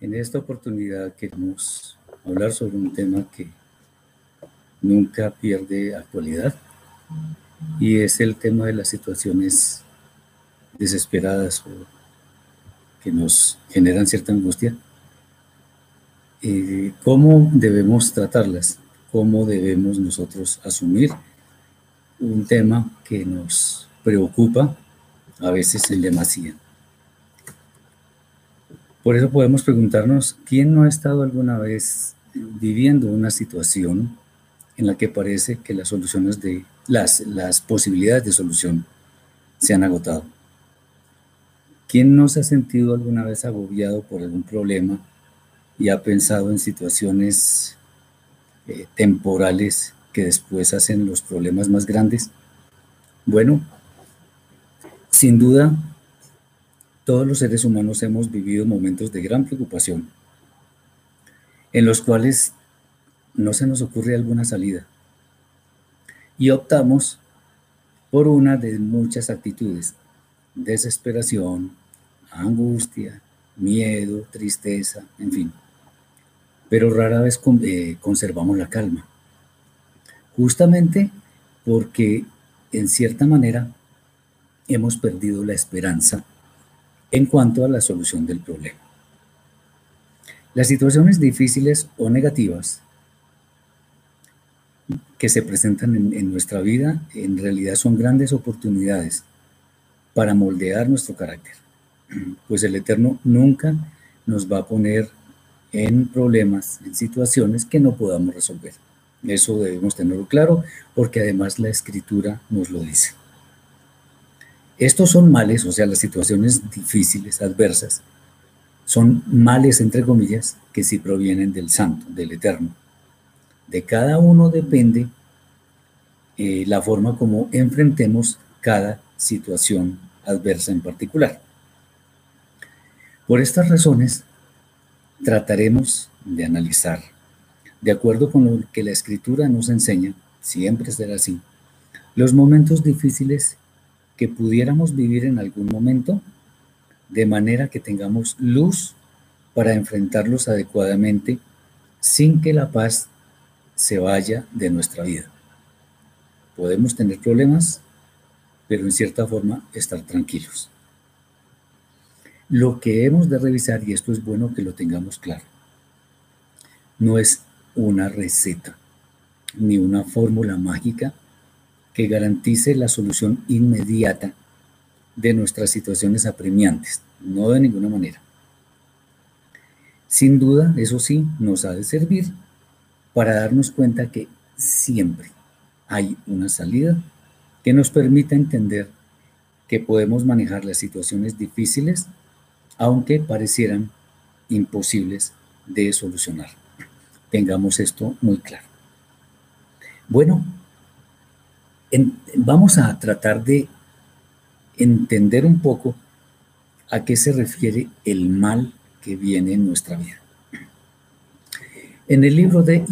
En esta oportunidad queremos hablar sobre un tema que nunca pierde actualidad y es el tema de las situaciones desesperadas o que nos generan cierta angustia. Eh, ¿Cómo debemos tratarlas? ¿Cómo debemos nosotros asumir un tema que nos preocupa a veces en demasía? Por eso podemos preguntarnos, ¿quién no ha estado alguna vez viviendo una situación en la que parece que las soluciones de las, las posibilidades de solución se han agotado? ¿Quién no se ha sentido alguna vez agobiado por algún problema y ha pensado en situaciones eh, temporales que después hacen los problemas más grandes? Bueno, sin duda, todos los seres humanos hemos vivido momentos de gran preocupación, en los cuales no se nos ocurre alguna salida. Y optamos por una de muchas actitudes, desesperación, angustia, miedo, tristeza, en fin. Pero rara vez eh, conservamos la calma, justamente porque en cierta manera hemos perdido la esperanza en cuanto a la solución del problema. Las situaciones difíciles o negativas que se presentan en, nuestra vida en realidad son grandes oportunidades para moldear nuestro carácter, pues el Eterno nunca nos va a poner en problemas, en situaciones que no podamos resolver. Eso debemos tenerlo claro porque además la escritura nos lo dice. Estos son males, o sea, las situaciones difíciles, adversas, son males, entre comillas, que sí provienen del Santo, del Eterno. De cada uno depende eh, la forma como enfrentemos cada situación adversa en particular. Por estas razones, trataremos de analizar, de acuerdo con lo que la Escritura nos enseña, siempre será así, los momentos difíciles que pudiéramos vivir en algún momento, de manera que tengamos luz para enfrentarlos adecuadamente sin que la paz se vaya de nuestra vida. Podemos tener problemas, pero en cierta forma estar tranquilos. Lo que hemos de revisar, y esto es bueno que lo tengamos claro, no es una receta ni una fórmula mágica que garantice la solución inmediata de nuestras situaciones apremiantes, no de ninguna manera. Sin duda, eso sí, nos ha de servir para darnos cuenta que siempre hay una salida que nos permita entender que podemos manejar las situaciones difíciles, aunque parecieran imposibles de solucionar. Tengamos esto muy claro. Bueno, vamos a tratar de entender un poco a qué se refiere el mal que viene en nuestra vida. En el libro de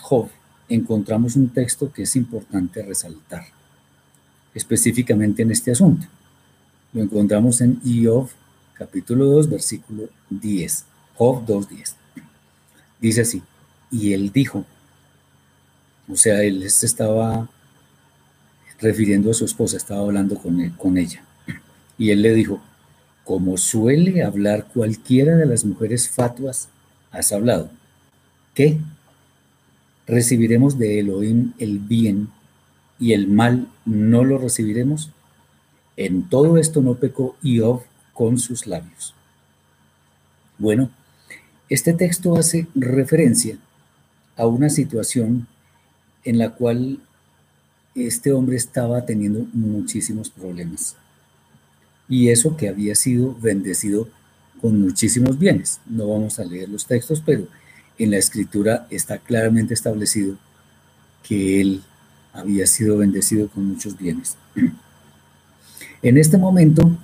Job, encontramos un texto que es importante resaltar, específicamente en este asunto. Lo encontramos en Job, capítulo 2, versículo 10. Job 2.10. Dice así, y él dijo, O sea, él estaba refiriendo a su esposa, estaba hablando con, él, con ella. Y él le dijo, como suele hablar cualquiera de las mujeres fatuas, has hablado. ¿Qué? ¿Recibiremos de Elohim el bien y el mal no lo recibiremos? En todo esto no pecó Iov con sus labios. Bueno, este texto hace referencia a una situación en la cual este hombre estaba teniendo muchísimos problemas. Y eso que había sido bendecido con muchísimos bienes. No vamos a leer los textos, pero en la escritura está claramente establecido que él había sido bendecido con muchos bienes. En este momento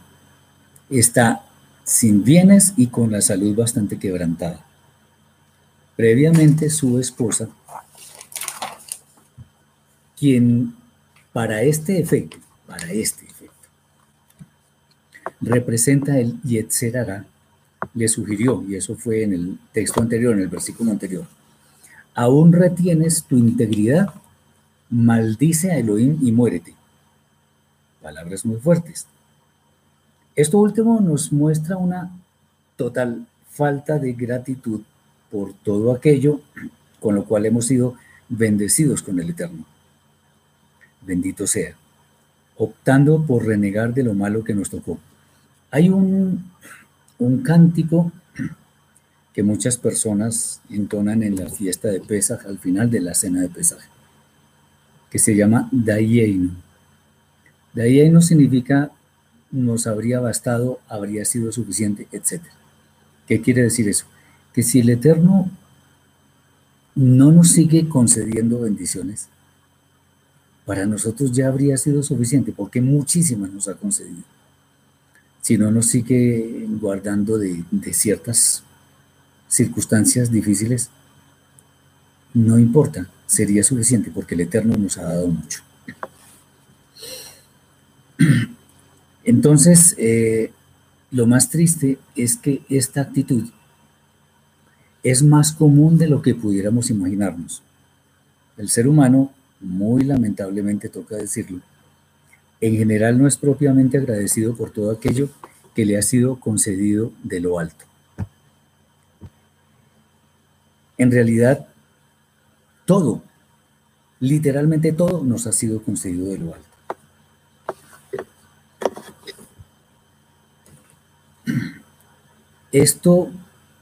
está sin bienes y con la salud bastante quebrantada. Previamente su esposa, quien para este efecto, para este efecto, representa el Yetzerara, le sugirió, y eso fue en el texto anterior, en el versículo anterior, aún retienes tu integridad, maldice a Elohim y muérete. Palabras muy fuertes. Esto último nos muestra una total falta de gratitud por todo aquello con lo cual hemos sido bendecidos con el Eterno. Bendito sea, optando por renegar de lo malo que nos tocó. Hay un, un cántico que muchas personas entonan en la fiesta de Pesaj, al final de la cena de Pesaj, que se llama Dayeinu. Dayeinu significa nos habría bastado, habría sido suficiente, etc. ¿Qué quiere decir eso? que si el Eterno no nos sigue concediendo bendiciones, para nosotros ya habría sido suficiente, porque muchísimas nos ha concedido. Si no nos sigue guardando de, ciertas circunstancias difíciles, no importa, sería suficiente, porque el Eterno nos ha dado mucho. Entonces, eh, lo más triste es que esta actitud es más común de lo que pudiéramos imaginarnos. El ser humano, muy lamentablemente toca decirlo, en general no es propiamente agradecido por todo aquello que le ha sido concedido de lo alto. En realidad, todo, literalmente todo nos ha sido concedido de lo alto. Esto,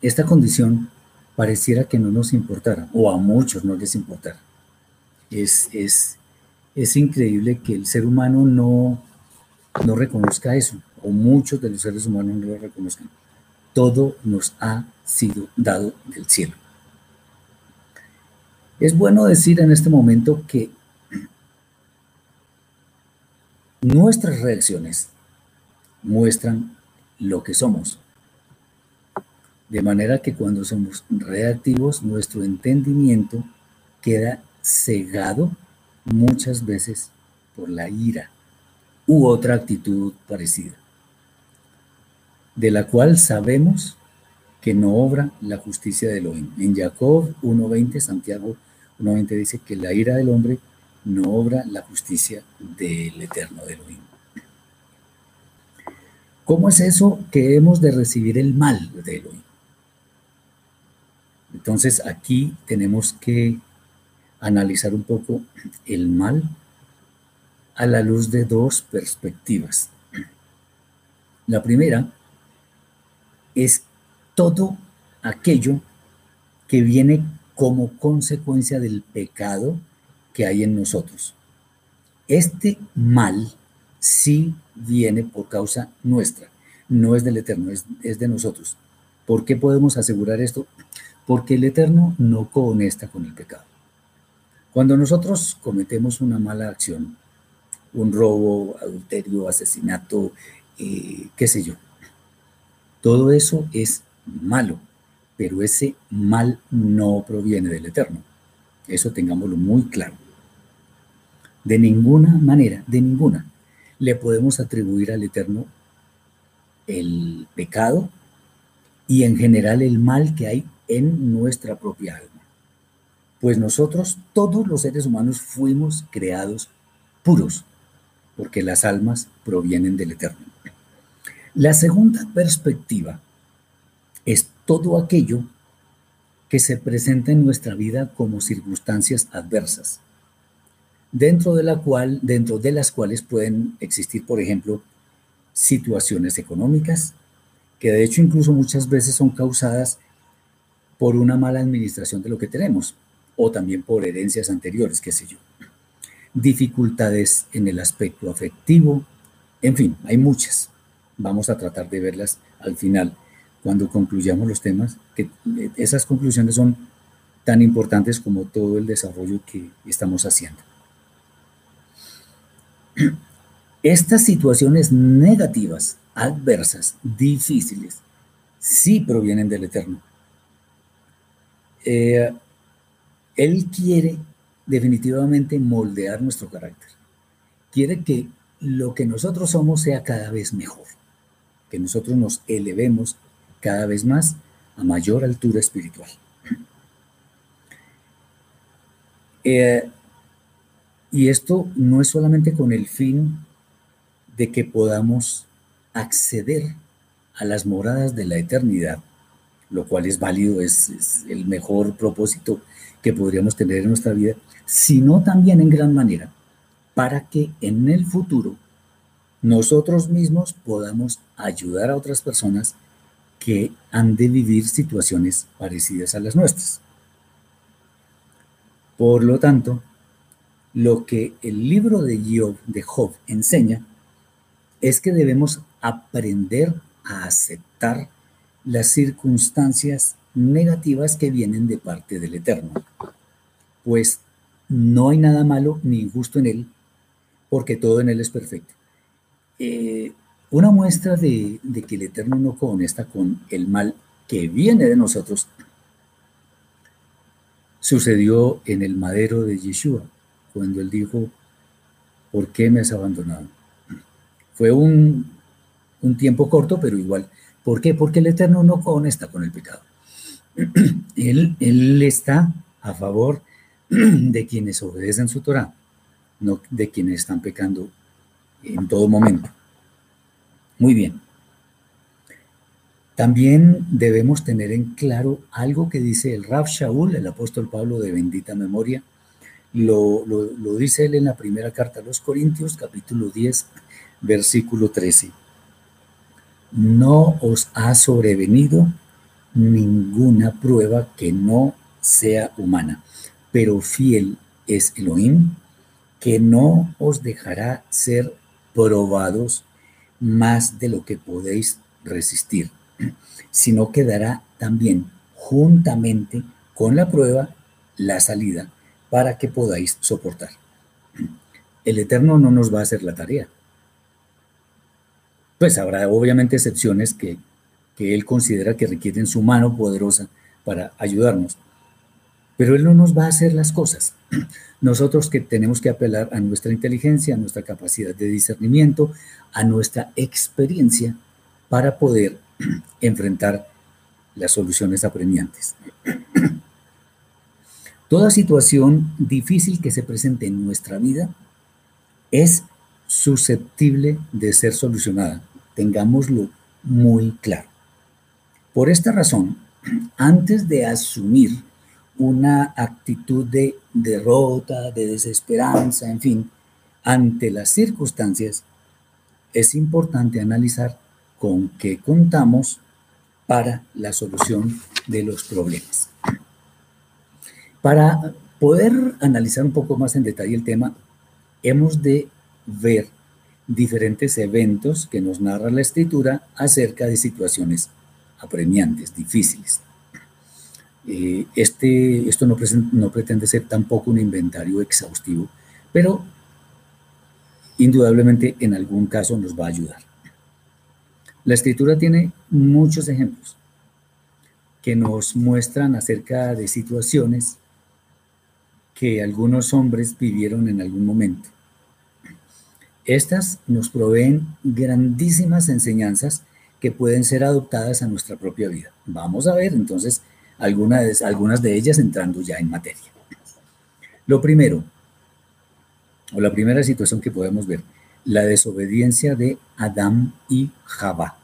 esta condición pareciera que no nos importara, o a muchos no les importara. Es, es, es increíble que el ser humano no, no reconozca eso, o muchos de los seres humanos no lo reconozcan. Todo nos ha sido dado del cielo. Es bueno decir en este momento que nuestras reacciones muestran lo que somos. De manera que cuando somos reactivos, nuestro entendimiento queda cegado muchas veces por la ira u otra actitud parecida, de la cual sabemos que no obra la justicia de Elohim. En Jacob 1.20, Santiago 1.20 dice que la ira del hombre no obra la justicia del eterno de Elohim. ¿Cómo es eso que hemos de recibir el mal de Elohim? Entonces aquí tenemos que analizar un poco el mal a la luz de dos perspectivas. La primera es todo aquello que viene como consecuencia del pecado que hay en nosotros. Este mal sí viene por causa nuestra, no es del Eterno, es, de nosotros. ¿Por qué podemos asegurar esto? porque el Eterno no conecta con el pecado. Cuando nosotros cometemos una mala acción, un robo, adulterio, asesinato, eh, qué sé yo, todo eso es malo, pero ese mal no proviene del Eterno. Eso tengámoslo muy claro. De ninguna manera, de ninguna, le podemos atribuir al Eterno el pecado y en general el mal que hay en nuestra propia alma. Pues nosotros, todos los seres humanos, fuimos creados puros, porque las almas provienen del Eterno. La segunda perspectiva es todo aquello que se presenta en nuestra vida como circunstancias adversas, dentro de las cuales pueden existir, por ejemplo, situaciones económicas, que de hecho incluso muchas veces son causadas por una mala administración de lo que tenemos, o también por herencias anteriores, qué sé yo. Dificultades en el aspecto afectivo, en fin, hay muchas. Vamos a tratar de verlas al final, cuando concluyamos los temas, que esas conclusiones son tan importantes como todo el desarrollo que estamos haciendo. Estas situaciones negativas, adversas, difíciles, sí provienen del Eterno. Eh, él quiere definitivamente moldear nuestro carácter. Quiere que lo que nosotros somos sea cada vez mejor, que nosotros nos elevemos cada vez más a mayor altura espiritual. Eh, y esto no es solamente con el fin de que podamos acceder a las moradas de la eternidad, lo cual es válido, es, el mejor propósito que podríamos tener en nuestra vida, sino también en gran manera para que en el futuro nosotros mismos podamos ayudar a otras personas que han de vivir situaciones parecidas a las nuestras. Por lo tanto, lo que el libro de Job, de Job enseña es que debemos aprender a aceptar las circunstancias negativas que vienen de parte del Eterno, pues no hay nada malo ni injusto en Él, porque todo en Él es perfecto. Eh, una muestra de, que el Eterno no conecta con el mal que viene de nosotros sucedió en el madero de Yeshua, cuando Él dijo, ¿por qué me has abandonado? Fue un, tiempo corto, pero igual. ¿Por qué? Porque el Eterno no conecta con el pecado. Él, él está a favor de quienes obedecen su Torah, no de quienes están pecando en todo momento. Muy bien. También debemos tener en claro algo que dice el Rab Shaul, el apóstol Pablo de bendita memoria. Lo, lo, lo dice él en la primera carta a los Corintios, capítulo 10, versículo 13. No os ha sobrevenido ninguna prueba que no sea humana, pero fiel es Elohim, que no os dejará ser probados más de lo que podéis resistir, sino que dará también juntamente con la prueba la salida para que podáis soportar. El Eterno no nos va a hacer la tarea, pues habrá obviamente excepciones que, él considera que requieren su mano poderosa para ayudarnos. Pero él no nos va a hacer las cosas. Nosotros que tenemos que apelar a nuestra inteligencia, a nuestra capacidad de discernimiento, a nuestra experiencia para poder enfrentar las soluciones apremiantes. Toda situación difícil que se presente en nuestra vida es susceptible de ser solucionada tengámoslo muy claro. Por esta razón, antes de asumir una actitud de derrota, de desesperanza, en fin, ante las circunstancias, es importante analizar con qué contamos para la solución de los problemas. Para poder analizar un poco más en detalle el tema, hemos de ver diferentes eventos que nos narra la escritura acerca de situaciones apremiantes, difíciles. Eh, este, esto no, no pretende ser tampoco un inventario exhaustivo, pero indudablemente en algún caso nos va a ayudar. La escritura tiene muchos ejemplos que nos muestran acerca de situaciones que algunos hombres vivieron en algún momento estas nos proveen grandísimas enseñanzas que pueden ser adoptadas a nuestra propia vida. Vamos a ver entonces algunas, algunas de ellas entrando ya en materia. Lo primero, o la primera situación que podemos ver, la desobediencia de Adán y Jabá.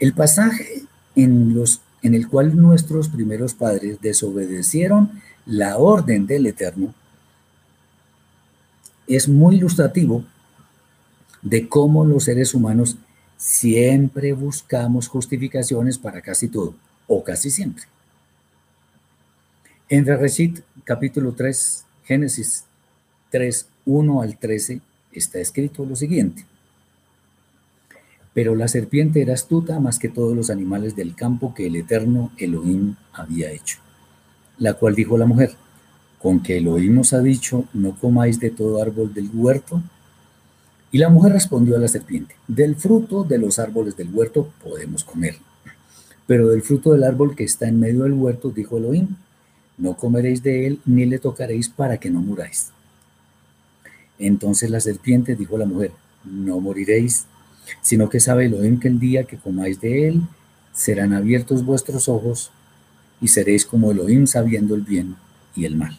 El pasaje en, los, en el cual nuestros primeros padres desobedecieron la orden del Eterno es muy ilustrativo de cómo los seres humanos siempre buscamos justificaciones para casi todo, o casi siempre. En Bereshit, capítulo 3, Génesis 3, 1 al 13, está escrito lo siguiente. Pero la serpiente era astuta más que todos los animales del campo que el eterno Elohim había hecho, la cual dijo la mujer, con que Elohim os ha dicho, no comáis de todo árbol del huerto. Y la mujer respondió a la serpiente, del fruto de los árboles del huerto podemos comer, pero del fruto del árbol que está en medio del huerto, dijo Elohim, no comeréis de él ni le tocaréis para que no muráis. Entonces la serpiente dijo a la mujer, no moriréis, sino que sabe Elohim que el día que comáis de él, serán abiertos vuestros ojos y seréis como Elohim sabiendo el bien y el mal.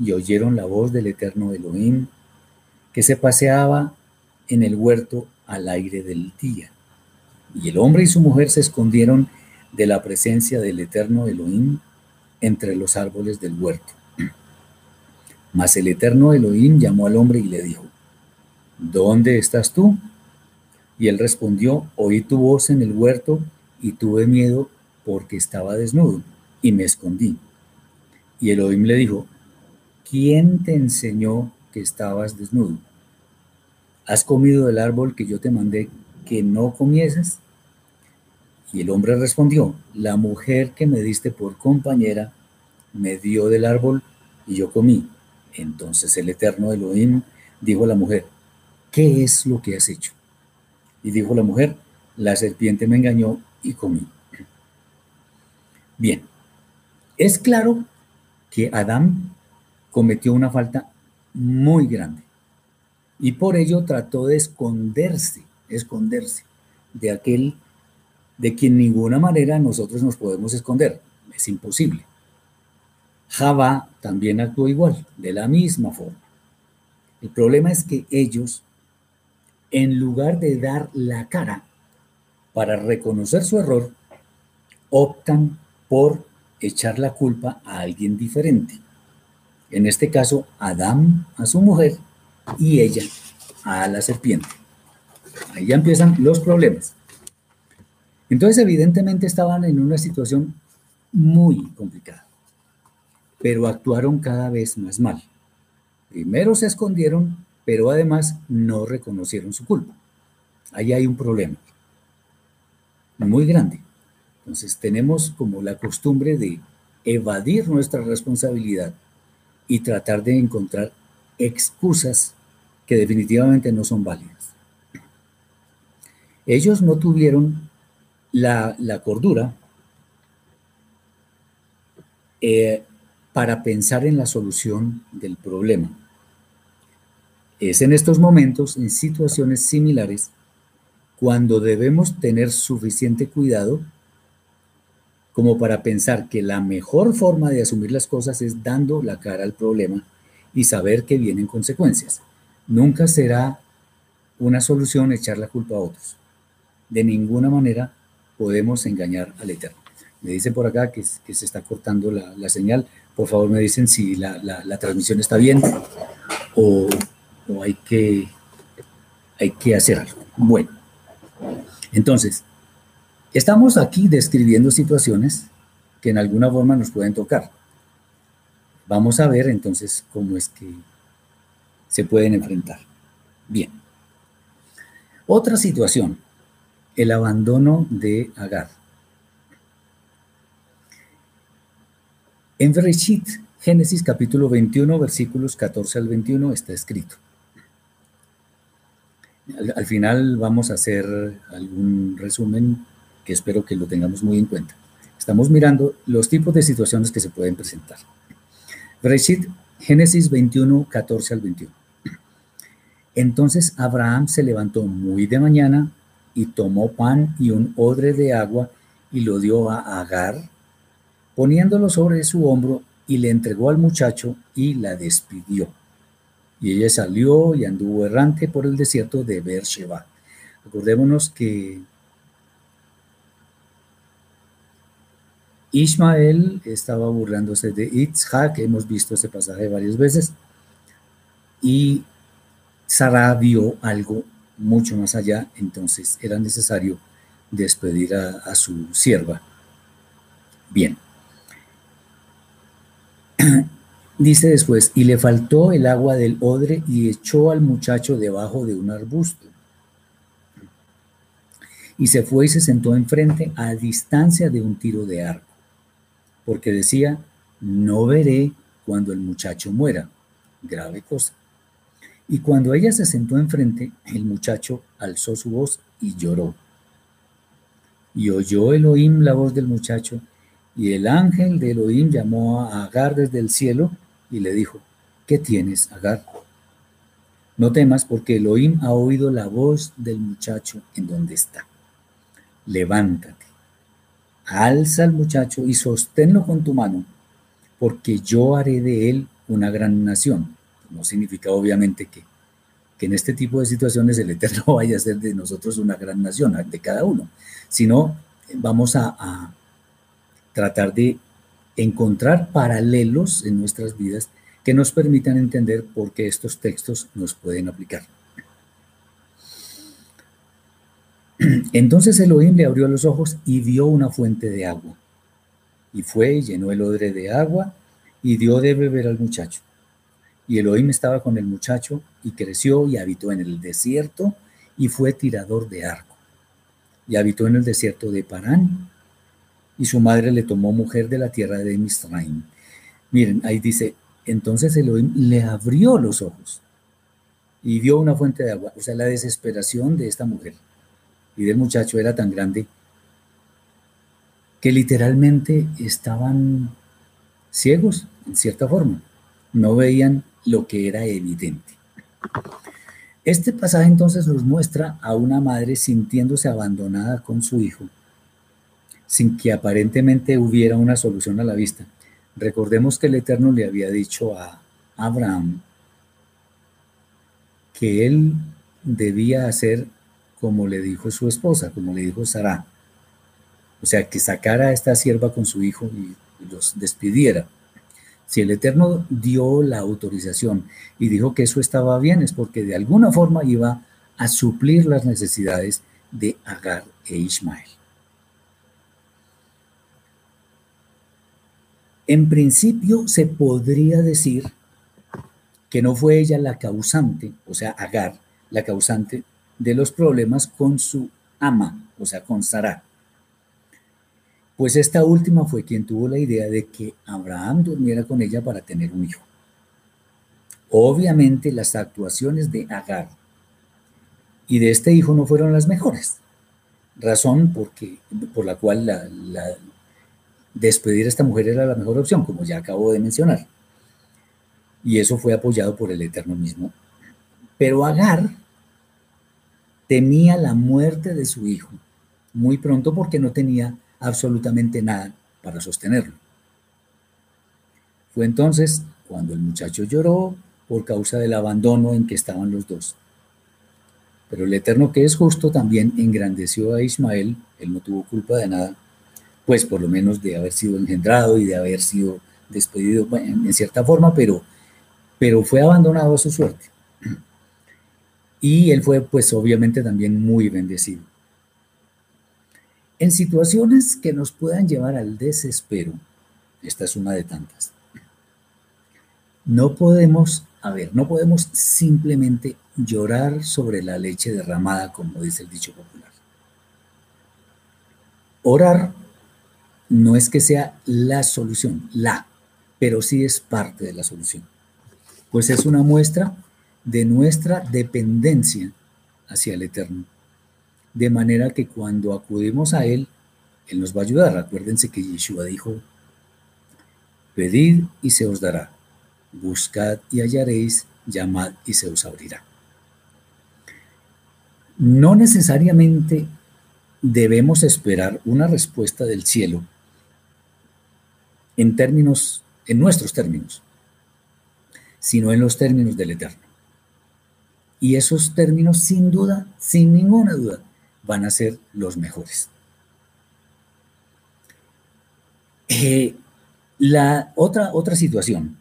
Y oyeron la voz del eterno Elohim, que se paseaba en el huerto al aire del día. Y el hombre y su mujer se escondieron de la presencia del eterno Elohim entre los árboles del huerto. Mas el eterno Elohim llamó al hombre y le dijo, ¿dónde estás tú? Y él respondió, oí tu voz en el huerto y tuve miedo porque estaba desnudo y me escondí. Y Elohim le dijo, ¿quién te enseñó que estabas desnudo? ¿Has comido del árbol que yo te mandé que no comieses? Y el hombre respondió, la mujer que me diste por compañera me dio del árbol y yo comí. Entonces el eterno Elohim dijo a la mujer, ¿qué es lo que has hecho? Y dijo la mujer, la serpiente me engañó y comí. Bien, es claro que Adán cometió una falta muy grande y por ello trató de esconderse, esconderse de aquel de quien ninguna manera nosotros nos podemos esconder. Es imposible. Java también actuó igual, de la misma forma. El problema es que ellos, en lugar de dar la cara para reconocer su error, optan por echar la culpa a alguien diferente. En este caso, Adán a su mujer y ella a la serpiente. Ahí empiezan los problemas. Entonces, evidentemente estaban en una situación muy complicada, pero actuaron cada vez más mal. Primero se escondieron, pero además no reconocieron su culpa. Ahí hay un problema muy grande. Entonces tenemos como la costumbre de evadir nuestra responsabilidad y tratar de encontrar excusas que definitivamente no son válidas. Ellos no tuvieron la, cordura eh, para pensar en la solución del problema. Es en estos momentos, en situaciones similares, cuando debemos tener suficiente cuidado como para pensar que la mejor forma de asumir las cosas es dando la cara al problema y saber que vienen consecuencias. Nunca será una solución echar la culpa a otros. De ninguna manera podemos engañar al Eterno. Me dicen por acá que, se está cortando la, señal. Por favor, me dicen si la, transmisión está bien o, hay, que, hay que hacer algo. Bueno, entonces, estamos aquí describiendo situaciones que en alguna forma nos pueden tocar. Vamos a ver entonces cómo es que se pueden enfrentar. Bien. Otra situación el abandono de Agar. En Bereshit, Génesis capítulo 21, versículos 14 al 21 está escrito. Al, al, final vamos a hacer algún resumen que espero que lo tengamos muy en cuenta. Estamos mirando los tipos de situaciones que se pueden presentar. Bereshit, Génesis 21, 14 al 21. Entonces Abraham se levantó muy de mañana y tomó pan y un odre de agua y lo dio a Agar, poniéndolo sobre su hombro y le entregó al muchacho y la despidió. Y ella salió y anduvo errante por el desierto de Beersheba. Acordémonos que Ismael estaba burlándose de Itzhak, hemos visto ese pasaje varias veces, y Sara vio algo mucho más allá, entonces era necesario despedir a, a su sierva. Bien. Dice después, y le faltó el agua del odre y echó al muchacho debajo de un arbusto. Y se fue y se sentó enfrente a distancia de un tiro de arco, porque decía, no veré cuando el muchacho muera. Grave cosa. Y cuando ella se sentó enfrente, el muchacho alzó su voz y lloró. Y oyó Elohim la voz del muchacho, y el ángel de Elohim llamó a Agar desde el cielo y le dijo, ¿qué tienes, Agar? No temas porque Elohim ha oído la voz del muchacho en donde está. Levántate, alza al muchacho y sosténlo con tu mano, porque yo haré de él una gran nación no significa obviamente que, que en este tipo de situaciones el Eterno vaya a ser de nosotros una gran nación, de cada uno, sino vamos a, a tratar de encontrar paralelos en nuestras vidas que nos permitan entender por qué estos textos nos pueden aplicar. Entonces Elohim le abrió los ojos y vio una fuente de agua. Y fue, llenó el odre de agua y dio de beber al muchacho. Y Elohim estaba con el muchacho y creció y habitó en el desierto y fue tirador de arco. Y habitó en el desierto de Parán. Y su madre le tomó mujer de la tierra de Misraim. Miren, ahí dice, entonces Elohim le abrió los ojos y vio una fuente de agua. O sea, la desesperación de esta mujer y del muchacho era tan grande que literalmente estaban ciegos, en cierta forma. No veían lo que era evidente. Este pasaje entonces nos muestra a una madre sintiéndose abandonada con su hijo, sin que aparentemente hubiera una solución a la vista. Recordemos que el Eterno le había dicho a Abraham que él debía hacer como le dijo su esposa, como le dijo Sara. O sea, que sacara a esta sierva con su hijo y los despidiera. Si el Eterno dio la autorización y dijo que eso estaba bien, es porque de alguna forma iba a suplir las necesidades de Agar e Ismael. En principio se podría decir que no fue ella la causante, o sea, Agar, la causante de los problemas con su ama, o sea, con Sarah pues esta última fue quien tuvo la idea de que Abraham durmiera con ella para tener un hijo. Obviamente las actuaciones de Agar y de este hijo no fueron las mejores, razón porque, por la cual la, despedir a esta mujer era la mejor opción, como ya acabo de mencionar. Y eso fue apoyado por el Eterno mismo. Pero Agar temía la muerte de su hijo muy pronto porque no tenía absolutamente nada para sostenerlo. Fue entonces cuando el muchacho lloró por causa del abandono en que estaban los dos. Pero el Eterno que es justo también engrandeció a Ismael, él no tuvo culpa de nada, pues por lo menos de haber sido engendrado y de haber sido despedido en cierta forma, pero, pero fue abandonado a su suerte. Y él fue pues obviamente también muy bendecido. En situaciones que nos puedan llevar al desespero, esta es una de tantas, no podemos, a ver, no podemos simplemente llorar sobre la leche derramada, como dice el dicho popular. Orar no es que sea la solución, la, pero sí es parte de la solución. Pues es una muestra de nuestra dependencia hacia el Eterno. De manera que cuando acudimos a Él, Él nos va a ayudar. Acuérdense que Yeshua dijo, pedid y se os dará, buscad y hallaréis, llamad y se os abrirá. No necesariamente debemos esperar una respuesta del cielo en términos, en nuestros términos, sino en los términos del Eterno. Y esos términos, sin duda, sin ninguna duda, van a ser los mejores. Eh, la otra, otra situación,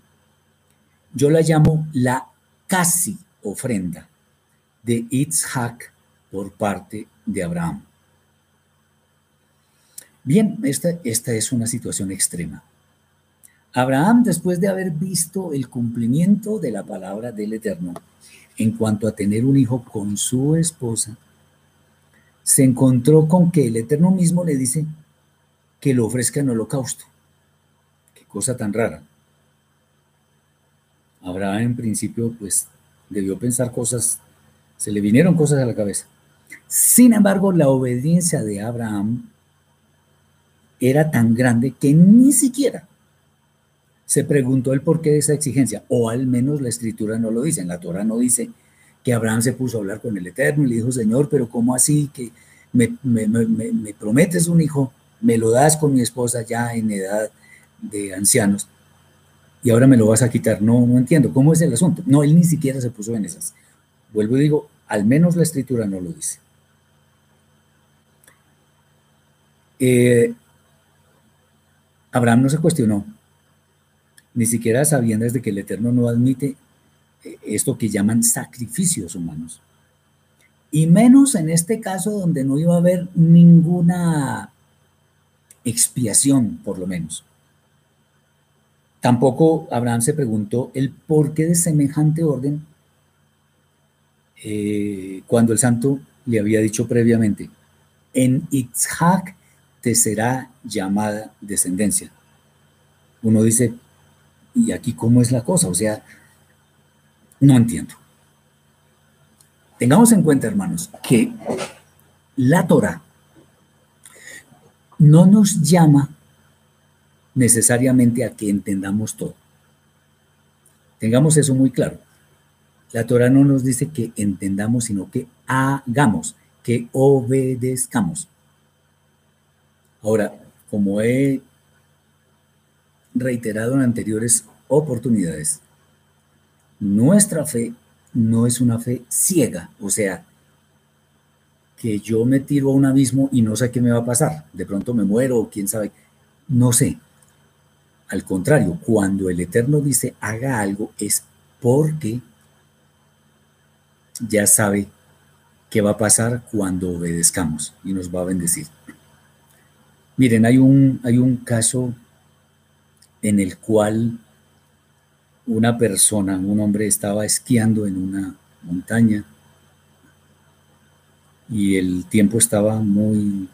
yo la llamo la casi ofrenda de Itzhak por parte de Abraham. Bien, esta, esta es una situación extrema. Abraham, después de haber visto el cumplimiento de la palabra del Eterno en cuanto a tener un hijo con su esposa, se encontró con que el Eterno mismo le dice que lo ofrezca en holocausto. Qué cosa tan rara. Abraham en principio pues debió pensar cosas, se le vinieron cosas a la cabeza. Sin embargo, la obediencia de Abraham era tan grande que ni siquiera se preguntó el porqué de esa exigencia, o al menos la escritura no lo dice, en la Torah no dice que Abraham se puso a hablar con el Eterno y le dijo, Señor, pero ¿cómo así que me, prometes un hijo, me lo das con mi esposa ya en edad de ancianos y ahora me lo vas a quitar? No, no entiendo, ¿cómo es el asunto? No, él ni siquiera se puso en esas. Vuelvo y digo, al menos la escritura no lo dice. Eh, Abraham no se cuestionó, ni siquiera sabiendo desde que el Eterno no admite eh, esto que llaman sacrificios humanos. Y menos en este caso donde no iba a haber ninguna expiación, por lo menos. Tampoco Abraham se preguntó el porqué de semejante orden eh, cuando el santo le había dicho previamente, en Itzhak te será llamada descendencia. Uno dice, ¿Y aquí cómo es la cosa? O sea, no entiendo. Tengamos en cuenta, hermanos, que la Torah no nos llama necesariamente a que entendamos todo. Tengamos eso muy claro. La Torah no nos dice que entendamos, sino que hagamos, que obedezcamos. Ahora, como he reiterado en anteriores oportunidades, nuestra fe no es una fe ciega, o sea, que yo me tiro a un abismo y no sé qué me va a pasar, de pronto me muero quién sabe, no sé. Al contrario, cuando el Eterno dice haga algo es porque ya sabe qué va a pasar cuando obedezcamos y nos va a bendecir. Miren, hay un, hay un caso en el cual una persona, un hombre estaba esquiando en una montaña y el tiempo estaba muy,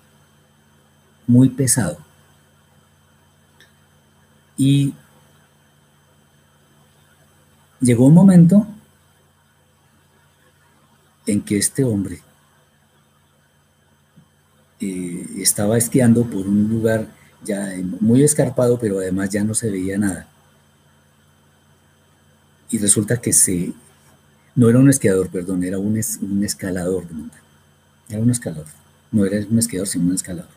muy pesado. Y llegó un momento en que este hombre eh, estaba esquiando por un lugar ya muy escarpado, pero además ya no se veía nada. Y resulta que se, no era un esquiador, perdón, era un, escalador de montaña. Era un escalador. No era un esquiador, sino un escalador.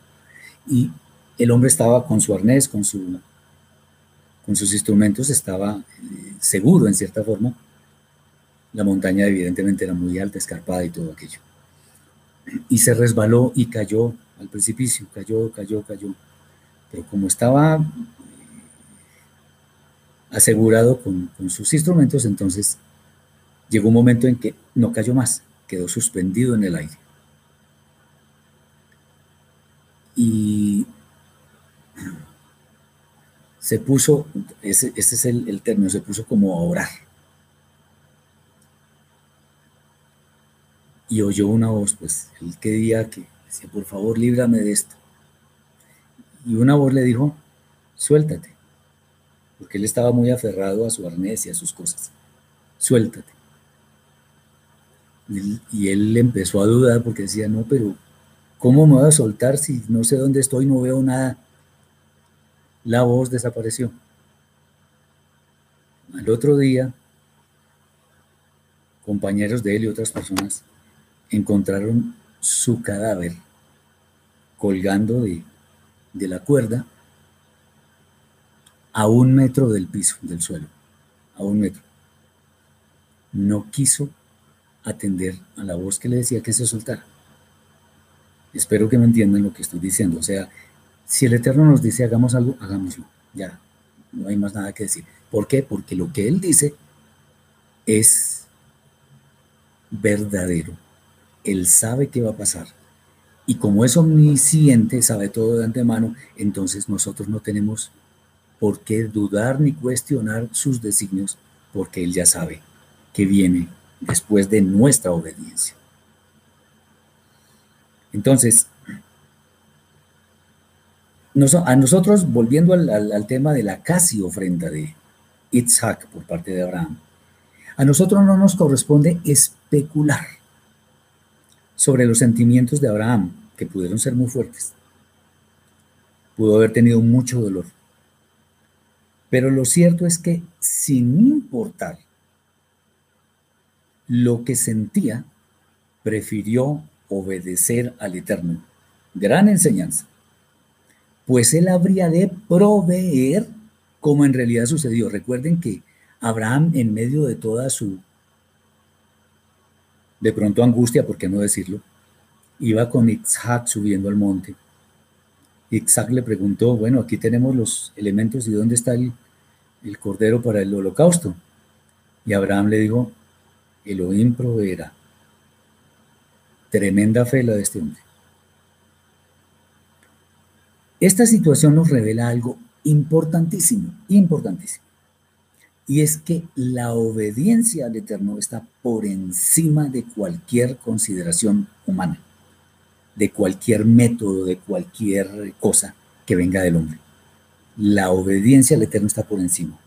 Y el hombre estaba con su arnés, con, su, con sus instrumentos, estaba eh, seguro en cierta forma. La montaña evidentemente era muy alta, escarpada y todo aquello. Y se resbaló y cayó al precipicio, cayó, cayó, cayó pero como estaba asegurado con, sus instrumentos, entonces llegó un momento en que no cayó más, quedó suspendido en el aire. Y se puso, ese, es el, el, término, se puso como a orar. Y oyó una voz, pues, él quería que decía, por favor, líbrame de esto y una voz le dijo, suéltate, porque él estaba muy aferrado a su arnés y a sus cosas. Suéltate. Y él empezó a dudar porque decía, no, pero ¿cómo me voy a soltar si no sé dónde estoy, no veo nada? La voz desapareció. Al otro día, compañeros de él y otras personas encontraron su cadáver colgando de, de la cuerda a un metro del piso, del suelo, a un metro. No quiso atender a la voz que le decía que se soltara. Espero que me entiendan lo que estoy diciendo. O sea, si el Eterno nos dice hagamos algo, hagámoslo. Ya, no hay más nada que decir. ¿Por qué? Porque lo que Él dice es verdadero. Él sabe qué va a pasar. Y como es omnisciente, sabe todo de antemano, entonces nosotros no tenemos por qué dudar ni cuestionar sus designios, porque Él ya sabe que viene después de nuestra obediencia. Entonces, a nosotros, volviendo al, tema de la casi ofrenda de Isaac por parte de Abraham, a nosotros no nos corresponde especular sobre los sentimientos de Abraham, que pudieron ser muy fuertes. Pudo haber tenido mucho dolor. Pero lo cierto es que sin importar lo que sentía, prefirió obedecer al Eterno. Gran enseñanza. Pues él habría de proveer como en realidad sucedió. Recuerden que Abraham en medio de toda su, de pronto angustia, por qué no decirlo, iba con Isaac subiendo al monte. Isaac le preguntó, bueno, aquí tenemos los elementos y dónde está el, el cordero para el holocausto. Y Abraham le dijo, Elohim proveerá. Tremenda fe la de este hombre. Esta situación nos revela algo importantísimo, importantísimo. Y es que la obediencia al Eterno está por encima de cualquier consideración humana, de cualquier método, de cualquier cosa que venga del hombre. La obediencia al Eterno está por encima.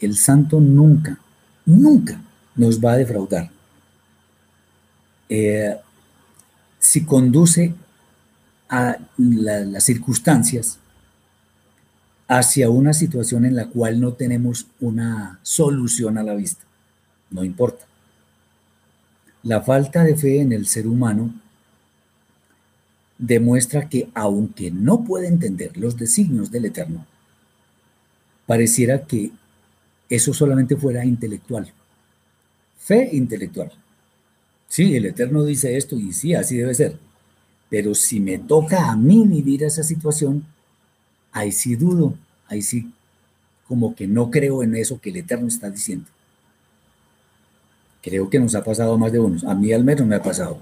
El santo nunca, nunca nos va a defraudar. Eh, si conduce a las circunstancias hacia una situación en la cual no tenemos una solución a la vista, no importa. La falta de fe en el ser humano demuestra que aunque no puede entender los designios del Eterno, pareciera que eso solamente fuera intelectual. Fe intelectual. Sí, el Eterno dice esto y sí, así debe ser. Pero si me toca a mí vivir esa situación, ahí sí dudo, ahí sí como que no creo en eso que el Eterno está diciendo. Creo que nos ha pasado más de unos. A mí al menos me ha pasado.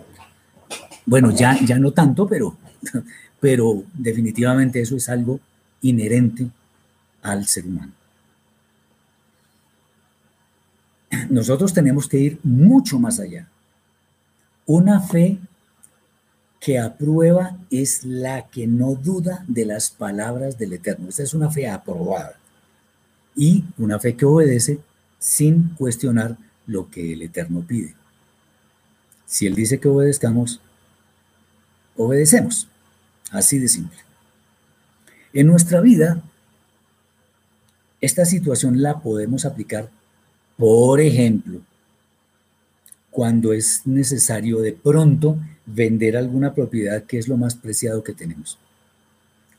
Bueno, ya, ya no tanto, pero, pero definitivamente eso es algo inherente al ser humano. nosotros tenemos que ir mucho más allá. Una fe que aprueba es la que no duda de las palabras del Eterno. Esta es una fe aprobada. Y una fe que obedece sin cuestionar lo que el Eterno pide. Si Él dice que obedezcamos, obedecemos. Así de simple. En nuestra vida, esta situación la podemos aplicar por ejemplo, cuando es necesario de pronto vender alguna propiedad que es lo más preciado que tenemos.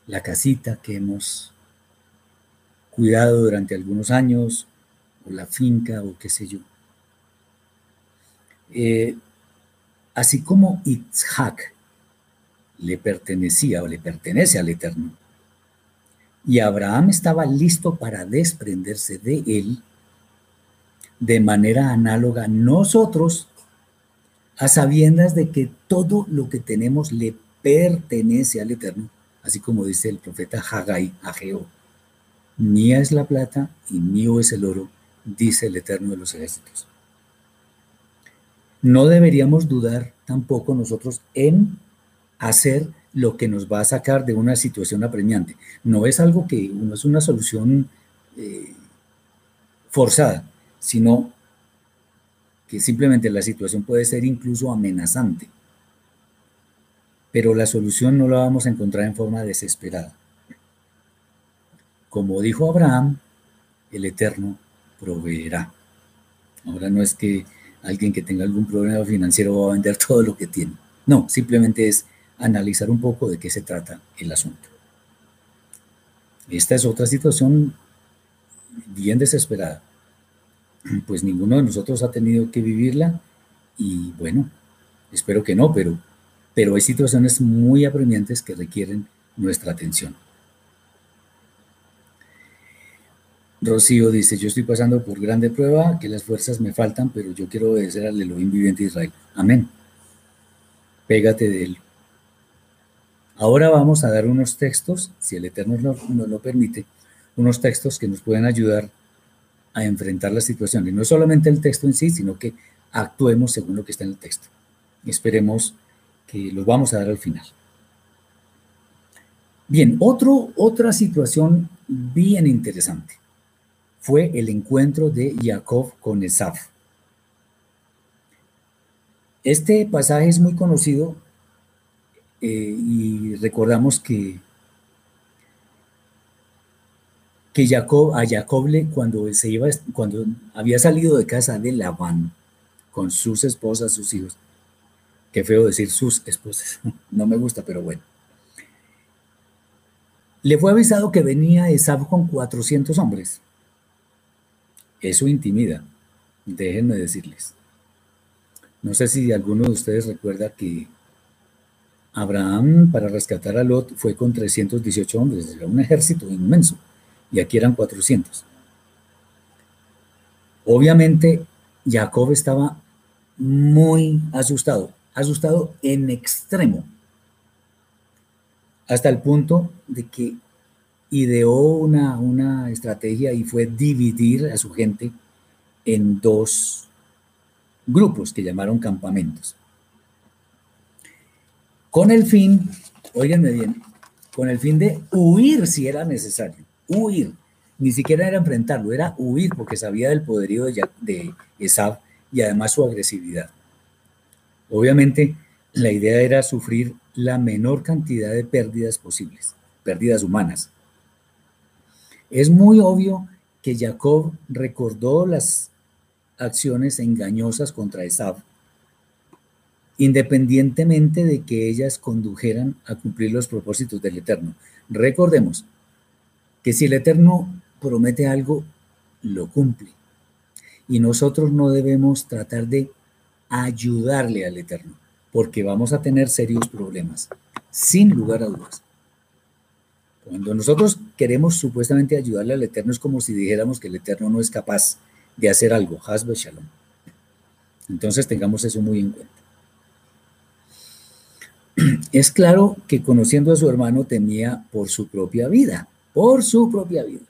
La casita que hemos cuidado durante algunos años, o la finca, o qué sé yo. Eh, así como Itzhak le pertenecía o le pertenece al Eterno, y Abraham estaba listo para desprenderse de él, de manera análoga nosotros, a sabiendas de que todo lo que tenemos le pertenece al Eterno, así como dice el profeta Haggai a Geo. Mía es la plata y mío es el oro, dice el Eterno de los ejércitos. No deberíamos dudar tampoco nosotros en hacer lo que nos va a sacar de una situación apremiante. No es algo que no es una solución eh, forzada, sino que simplemente la situación puede ser incluso amenazante. Pero la solución no la vamos a encontrar en forma desesperada. Como dijo Abraham, el Eterno proveerá. Ahora no es que alguien que tenga algún problema financiero va a vender todo lo que tiene. No, simplemente es analizar un poco de qué se trata el asunto. Esta es otra situación bien desesperada. Pues ninguno de nosotros ha tenido que vivirla y bueno, espero que no, pero, pero hay situaciones muy apremiantes que requieren nuestra atención. Rocío dice, yo estoy pasando por grande prueba, que las fuerzas me faltan, pero yo quiero obedecer al Elohim viviente de Israel. Amén. Pégate de él. Ahora vamos a dar unos textos, si el Eterno nos lo permite, unos textos que nos pueden ayudar a enfrentar la situación. Y no solamente el texto en sí, sino que actuemos según lo que está en el texto. esperemos que los vamos a dar al final. Bien, otro, otra situación bien interesante fue el encuentro de Jacob con Esaf. Este pasaje es muy conocido eh, y recordamos que, que Jacob, a Jacob le, cuando, se iba, cuando había salido de casa de Labán con sus esposas, sus hijos, qué feo decir sus esposas, no me gusta, pero bueno. Le fue avisado que venía Esaf con 400 hombres. Eso intimida, déjenme decirles. No sé si alguno de ustedes recuerda que Abraham para rescatar a Lot fue con 318 hombres, era un ejército inmenso, y aquí eran 400. Obviamente Jacob estaba muy asustado, asustado en extremo, hasta el punto de que ideó una, una estrategia y fue dividir a su gente en dos grupos que llamaron campamentos. Con el fin, óiganme bien, con el fin de huir si era necesario, huir. Ni siquiera era enfrentarlo, era huir porque sabía del poderío de, Esab y además su agresividad. Obviamente, la idea era sufrir la menor cantidad de pérdidas posibles, pérdidas humanas. Es muy obvio que Jacob recordó las acciones engañosas contra Esab, independientemente de que ellas condujeran a cumplir los propósitos del Eterno. Recordemos que si el Eterno promete algo, lo cumple. Y nosotros no debemos tratar de ayudarle al Eterno, porque vamos a tener serios problemas, sin lugar a dudas. Cuando nosotros queremos supuestamente ayudarle al Eterno es como si dijéramos que el Eterno no es capaz de hacer algo. Hasbe Shalom. Entonces tengamos eso muy en cuenta. Es claro que conociendo a su hermano temía por su propia vida, por su propia vida.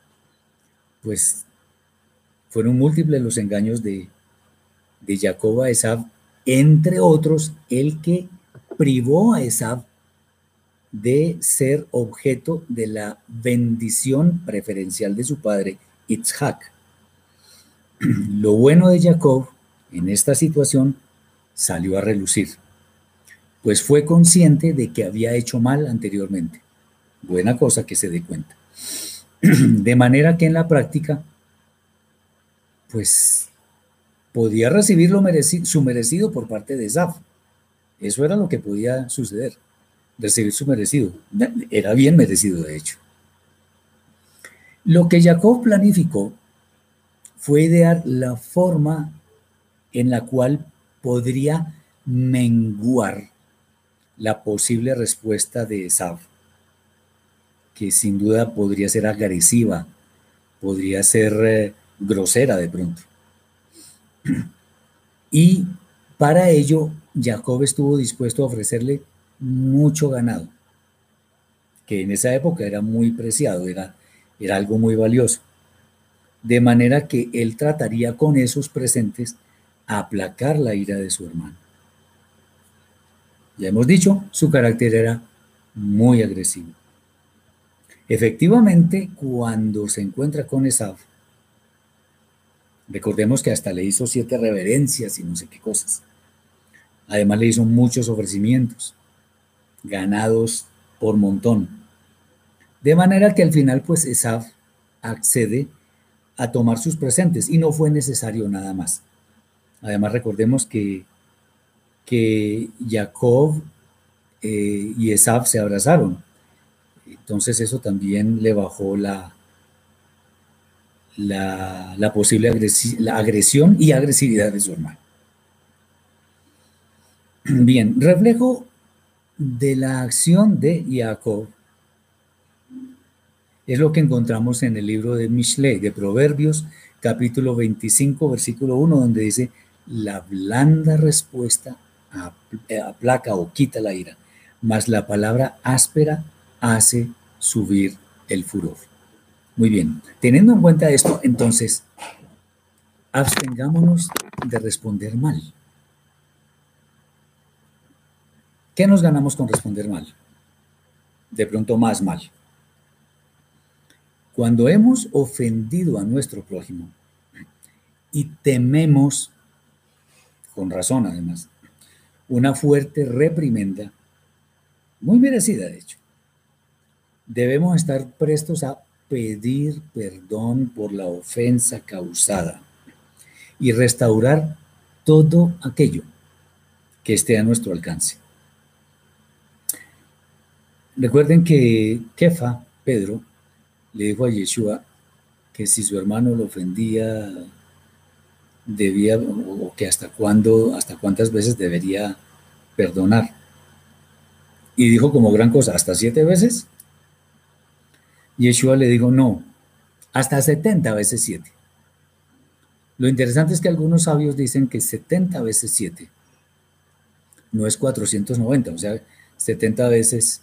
Pues fueron múltiples los engaños de, de Jacob a Esab, entre otros el que privó a Esab de ser objeto de la bendición preferencial de su padre, Itzhak. Lo bueno de Jacob en esta situación salió a relucir, pues fue consciente de que había hecho mal anteriormente. Buena cosa que se dé cuenta. De manera que en la práctica, pues podía recibir lo su merecido por parte de Zaf. Eso era lo que podía suceder recibir su merecido. Era bien merecido, de hecho. Lo que Jacob planificó fue idear la forma en la cual podría menguar la posible respuesta de Esav, que sin duda podría ser agresiva, podría ser eh, grosera de pronto. Y para ello, Jacob estuvo dispuesto a ofrecerle mucho ganado, que en esa época era muy preciado, era, era algo muy valioso. De manera que él trataría con esos presentes aplacar la ira de su hermano. Ya hemos dicho, su carácter era muy agresivo. Efectivamente, cuando se encuentra con Esaú, recordemos que hasta le hizo siete reverencias y no sé qué cosas. Además le hizo muchos ofrecimientos, ganados por montón. De manera que al final, pues Esaú accede a tomar sus presentes y no fue necesario nada más. Además, recordemos que, que Jacob eh, y Esaú se abrazaron. Entonces eso también le bajó la, la, posible agresión y agresividad de su hermano. Bien, reflejo de la acción de Jacob es lo que encontramos en el libro de Mishle, de Proverbios, capítulo 25, versículo 1, donde dice, la blanda respuesta aplaca o quita la ira, mas la palabra áspera hace subir el furor. Muy bien, teniendo en cuenta esto, entonces, abstengámonos de responder mal. ¿Qué nos ganamos con responder mal? De pronto más mal. Cuando hemos ofendido a nuestro prójimo y tememos, con razón además, una fuerte reprimenda, muy merecida de hecho, debemos estar prestos a pedir perdón por la ofensa causada y restaurar todo aquello que esté a nuestro alcance. Recuerden que Kefa, Pedro, le dijo a Yeshua que si su hermano lo ofendía, debía, o que hasta cuándo, hasta cuántas veces debería perdonar. Y dijo como gran cosa, hasta siete veces. Yeshua le dijo, no, hasta 70 veces siete. Lo interesante es que algunos sabios dicen que 70 veces 7 no es 490, o sea, 70 veces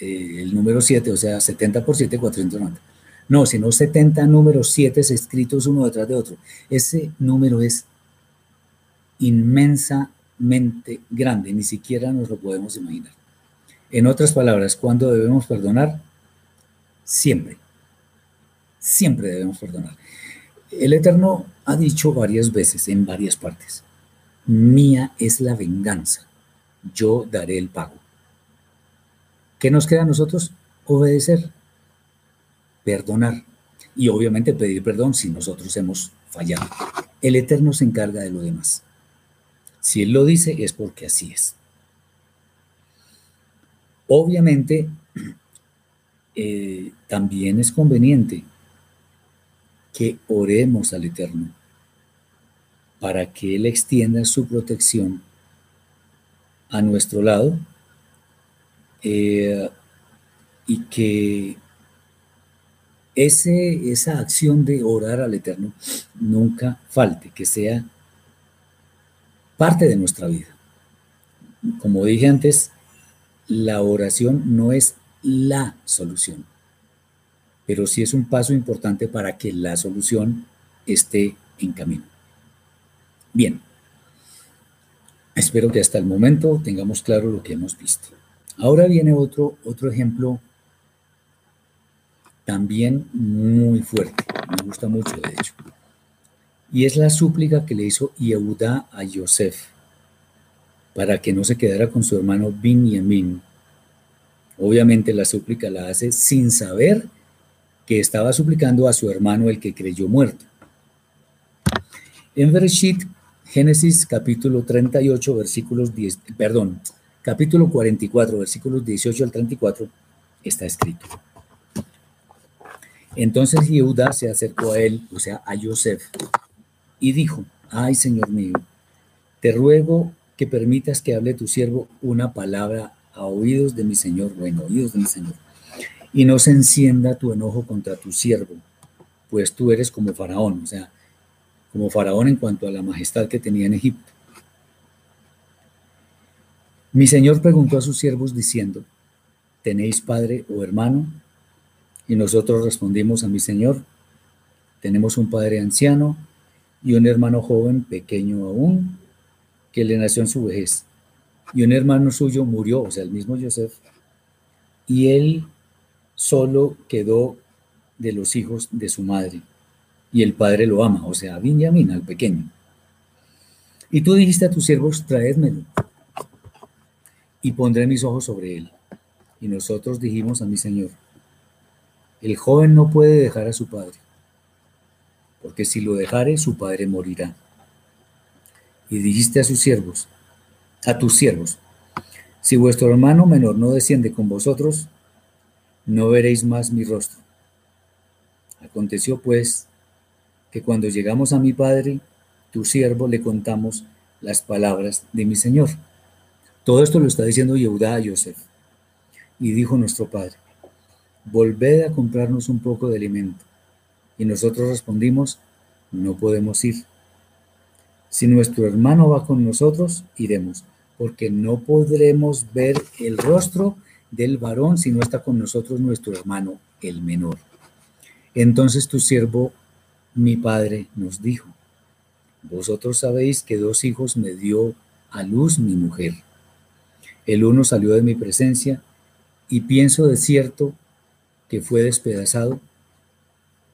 eh, el número 7, o sea, 70 por 7, 490. No, sino 70 números 7 escritos uno detrás de otro. Ese número es inmensamente grande, ni siquiera nos lo podemos imaginar. En otras palabras, ¿cuándo debemos perdonar? Siempre. Siempre debemos perdonar. El Eterno ha dicho varias veces, en varias partes, mía es la venganza, yo daré el pago. ¿Qué nos queda a nosotros? Obedecer, perdonar y obviamente pedir perdón si nosotros hemos fallado. El Eterno se encarga de lo demás. Si Él lo dice es porque así es. Obviamente, eh, también es conveniente que oremos al Eterno para que Él extienda su protección a nuestro lado eh, y que ese, esa acción de orar al Eterno nunca falte, que sea parte de nuestra vida. Como dije antes, la oración no es la solución, pero sí es un paso importante para que la solución esté en camino. Bien, espero que hasta el momento tengamos claro lo que hemos visto. Ahora viene otro, otro ejemplo también muy fuerte, me gusta mucho de hecho. Y es la súplica que le hizo Yehuda a Yosef para que no se quedara con su hermano Binyamin. Obviamente la súplica la hace sin saber que estaba suplicando a su hermano el que creyó muerto. En Bereshit, Génesis capítulo 38, versículos 10, perdón, capítulo 44, versículos 18 al 34, está escrito. Entonces Yehuda se acercó a él, o sea, a Yosef, y dijo, ay, Señor mío, te ruego que permitas que hable tu siervo una palabra a oídos de mi Señor, bueno, oídos de mi Señor, y no se encienda tu enojo contra tu siervo, pues tú eres como faraón, o sea, como faraón en cuanto a la majestad que tenía en Egipto. Mi señor preguntó a sus siervos diciendo, ¿tenéis padre o hermano? Y nosotros respondimos a mi señor, tenemos un padre anciano y un hermano joven, pequeño aún, que le nació en su vejez. Y un hermano suyo murió, o sea, el mismo Joseph, y él solo quedó de los hijos de su madre, y el padre lo ama, o sea, a Benjamín, al pequeño. Y tú dijiste a tus siervos, traédmelo, y pondré mis ojos sobre él. Y nosotros dijimos a mi señor, el joven no puede dejar a su padre, porque si lo dejare, su padre morirá. Y dijiste a sus siervos, a tus siervos, si vuestro hermano menor no desciende con vosotros, no veréis más mi rostro. Aconteció pues que cuando llegamos a mi padre, tu siervo, le contamos las palabras de mi Señor. Todo esto lo está diciendo Yehudá a Yosef. Y dijo nuestro padre, volved a comprarnos un poco de alimento. Y nosotros respondimos, no podemos ir. Si nuestro hermano va con nosotros, iremos, porque no podremos ver el rostro del varón si no está con nosotros nuestro hermano, el menor. Entonces tu siervo, mi padre, nos dijo, vosotros sabéis que dos hijos me dio a luz mi mujer. El uno salió de mi presencia y pienso de cierto que fue despedazado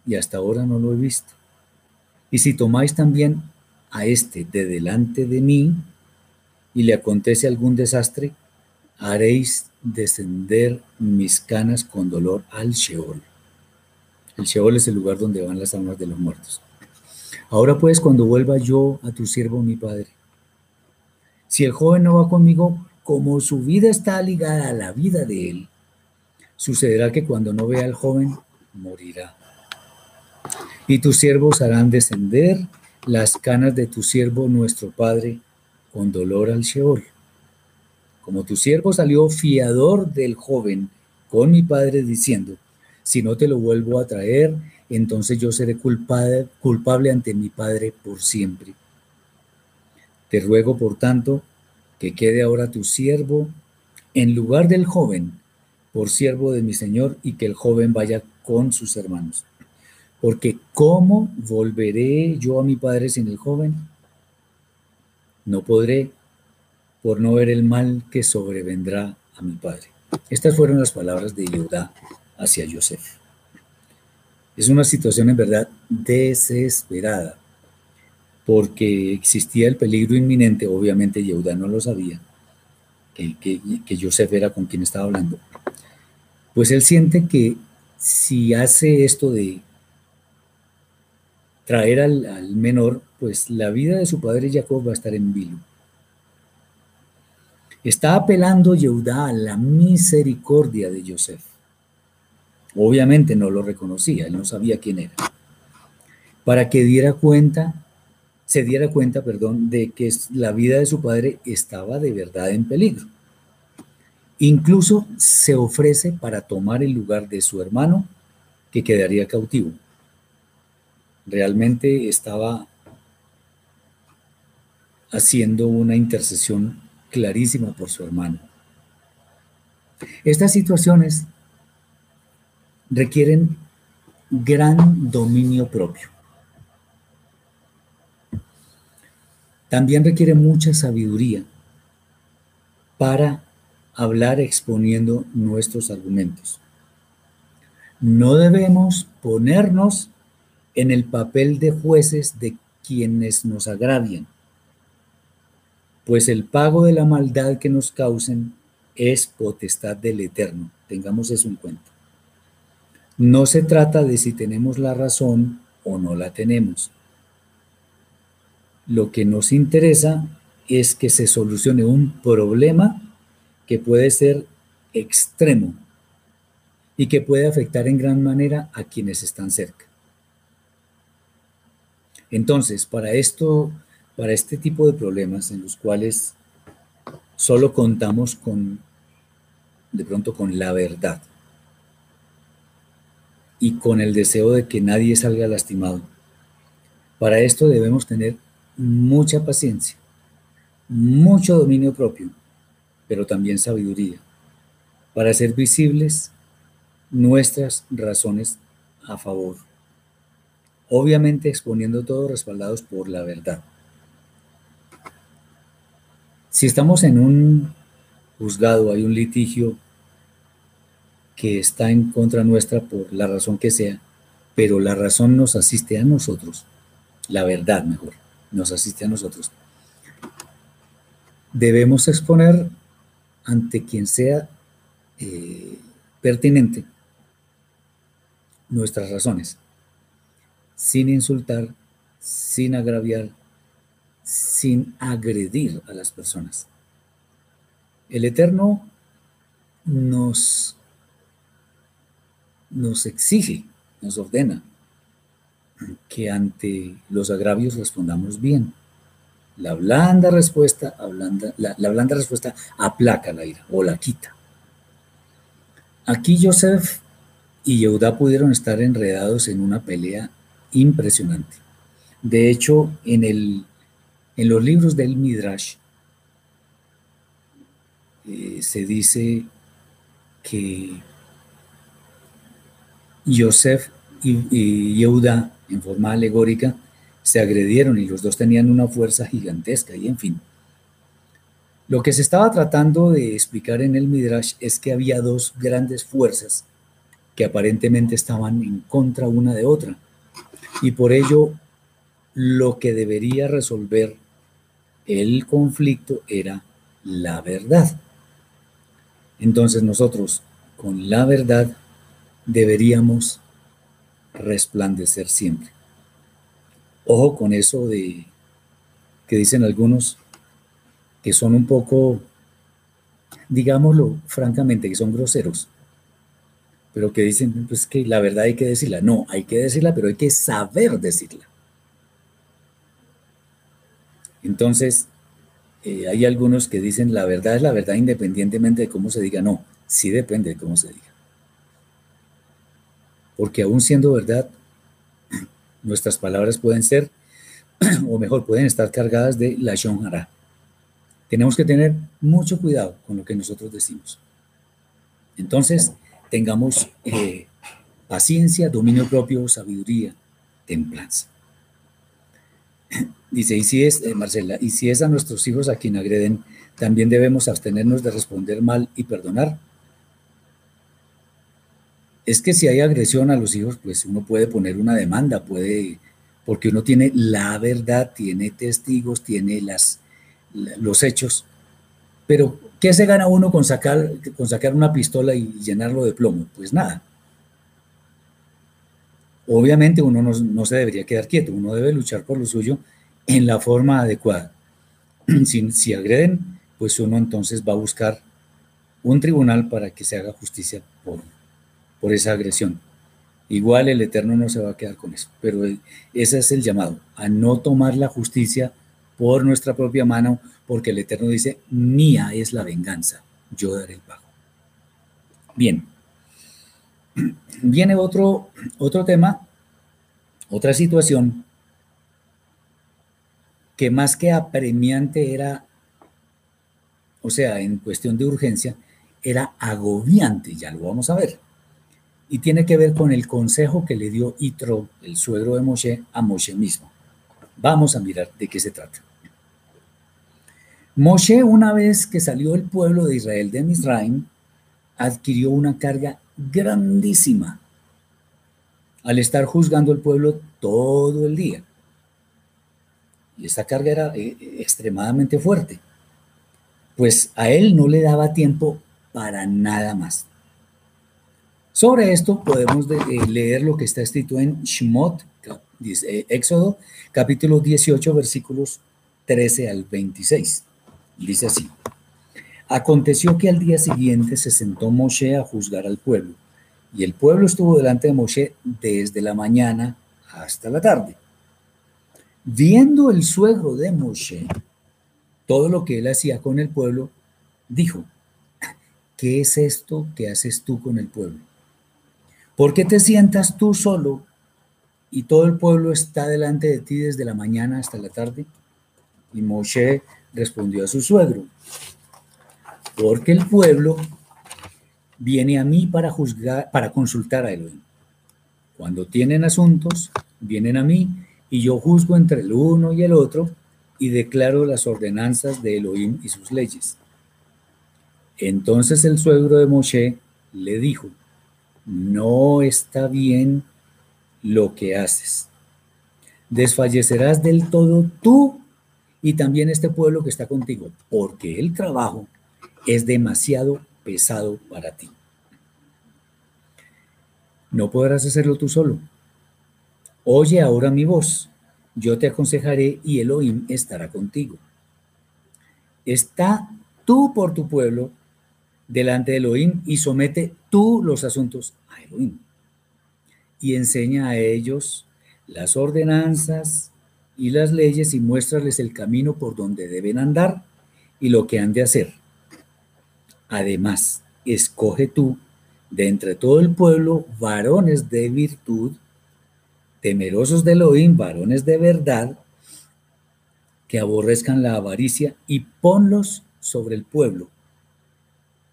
y hasta ahora no lo he visto. Y si tomáis también a este de delante de mí y le acontece algún desastre, haréis descender mis canas con dolor al Sheol. El Sheol es el lugar donde van las almas de los muertos. Ahora pues, cuando vuelva yo a tu siervo, mi padre, si el joven no va conmigo, como su vida está ligada a la vida de él, sucederá que cuando no vea al joven, morirá. Y tus siervos harán descender las canas de tu siervo, nuestro padre, con dolor al Sheol. Como tu siervo salió fiador del joven con mi padre diciendo, si no te lo vuelvo a traer, entonces yo seré culpable, culpable ante mi padre por siempre. Te ruego, por tanto, que quede ahora tu siervo en lugar del joven, por siervo de mi Señor, y que el joven vaya con sus hermanos. Porque ¿cómo volveré yo a mi padre sin el joven? No podré, por no ver el mal que sobrevendrá a mi padre. Estas fueron las palabras de Judá hacia Yosef. Es una situación en verdad desesperada, porque existía el peligro inminente, obviamente Yehuda no lo sabía, que, que, era con quien estaba hablando. Pues él siente que si hace esto de traer al, menor, pues la vida de su padre Jacob va a estar en vilo. Está apelando Yehudá a la misericordia de Joseph. Obviamente no lo reconocía, él no sabía quién era. Para que diera cuenta, se diera cuenta, perdón, de que la vida de su padre estaba de verdad en peligro. Incluso se ofrece para tomar el lugar de su hermano que quedaría cautivo. Realmente estaba haciendo una intercesión clarísima por su hermano. Estas situaciones requieren gran dominio propio. También requiere mucha sabiduría para hablar exponiendo nuestros argumentos. No debemos ponernos en el papel de jueces de quienes nos agravian, pues el pago de la maldad que nos causen es potestad del Eterno. Tengamos eso en cuenta. No se trata de si tenemos la razón o no la tenemos. Lo que nos interesa es que se solucione un problema que puede ser extremo y que puede afectar en gran manera a quienes están cerca. Entonces, para esto, para este tipo de problemas en los cuales solo contamos con, de pronto, con la verdad, y con el deseo de que nadie salga lastimado. Para esto debemos tener mucha paciencia, mucho dominio propio, pero también sabiduría, para hacer visibles nuestras razones a favor. Obviamente exponiendo todo respaldados por la verdad. Si estamos en un juzgado, hay un litigio que está en contra nuestra por la razón que sea, pero la razón nos asiste a nosotros, la verdad mejor, nos asiste a nosotros. Debemos exponer ante quien sea eh, pertinente nuestras razones, sin insultar, sin agraviar, sin agredir a las personas. El Eterno nos, nos exige, nos ordena que ante los agravios respondamos bien. La blanda respuesta, la, la blanda respuesta aplaca la ira o la quita. Aquí Joseph y Yehuda pudieron estar enredados en una pelea impresionante. De hecho, en, el, en los libros del Midrash eh, se dice que Yosef y, Yehuda, en forma alegórica, se agredieron y los dos tenían una fuerza gigantesca y en fin. Lo que se estaba tratando de explicar en el Midrash es que había dos grandes fuerzas que aparentemente estaban en contra una de otra. Y por ello, lo que debería resolver el conflicto era la verdad. Entonces nosotros, con la verdad, deberíamos resplandecer siempre. Ojo con eso de que dicen algunos que son un poco, digámoslo francamente, que son groseros pero que dicen pues que la verdad hay que decirla. No, hay que decirla, pero hay que saber decirla. Entonces, eh, hay algunos que dicen la verdad es la verdad independientemente de cómo se diga. No, sí depende de cómo se diga. Porque aún siendo verdad, nuestras palabras pueden ser, o mejor, pueden estar cargadas de la shonjara. Tenemos que tener mucho cuidado con lo que nosotros decimos. Entonces, tengamos eh, paciencia, dominio propio, sabiduría, templanza. Dice, y si es, eh, Marcela, y si es a nuestros hijos a quien agreden, también debemos abstenernos de responder mal y perdonar. Es que si hay agresión a los hijos, pues uno puede poner una demanda, puede, porque uno tiene la verdad, tiene testigos, tiene las, los hechos, pero ¿Qué se gana uno con sacar, con sacar una pistola y llenarlo de plomo? Pues nada. Obviamente uno no, se debería quedar quieto, uno debe luchar por lo suyo en la forma adecuada. Si, si agreden, pues uno entonces va a buscar un tribunal para que se haga justicia por, por esa agresión. Igual el Eterno no se va a quedar con eso, pero ese es el llamado, a no tomar la justicia por nuestra propia mano, porque el Eterno dice, mía es la venganza, yo daré el pago. Bien, viene otro, otro tema, otra situación que más que apremiante era, o sea, en cuestión de urgencia, era agobiante, ya lo vamos a ver. Y tiene que ver con el consejo que le dio Itro, el suegro de Moshe, a Moshe mismo. Vamos a mirar de qué se trata. Moshe, una vez que salió el pueblo de Israel de Misraim, adquirió una carga grandísima al estar juzgando al pueblo todo el día. Y esta carga era eh, extremadamente fuerte, pues a él no le daba tiempo para nada más. Sobre esto podemos eh, leer lo que está escrito en Shemot, eh, Éxodo, capítulo 18, versículos 13 al 26. Dice así. Aconteció que al día siguiente se sentó Moshe a juzgar al pueblo, y el pueblo estuvo delante de Moshe desde la mañana hasta la tarde. Viendo el suegro de Moshe todo lo que él hacía con el pueblo, dijo, ¿qué es esto que haces tú con el pueblo? ¿Por qué te sientas tú solo y todo el pueblo está delante de ti desde la mañana hasta la tarde? Y Moshe respondió a su suegro, porque el pueblo viene a mí para juzgar, para consultar a Elohim. Cuando tienen asuntos, vienen a mí y yo juzgo entre el uno y el otro y declaro las ordenanzas de Elohim y sus leyes. Entonces el suegro de Moshe le dijo, no está bien lo que haces. Desfallecerás del todo tú y también este pueblo que está contigo, porque el trabajo es demasiado pesado para ti. No podrás hacerlo tú solo. Oye ahora mi voz, yo te aconsejaré y Elohim estará contigo. Está tú por tu pueblo delante de Elohim y somete tú los asuntos a Elohim. Y enseña a ellos las ordenanzas y las leyes y muéstrales el camino por donde deben andar y lo que han de hacer. Además, escoge tú de entre todo el pueblo varones de virtud, temerosos de Elohim, varones de verdad, que aborrezcan la avaricia y ponlos sobre el pueblo,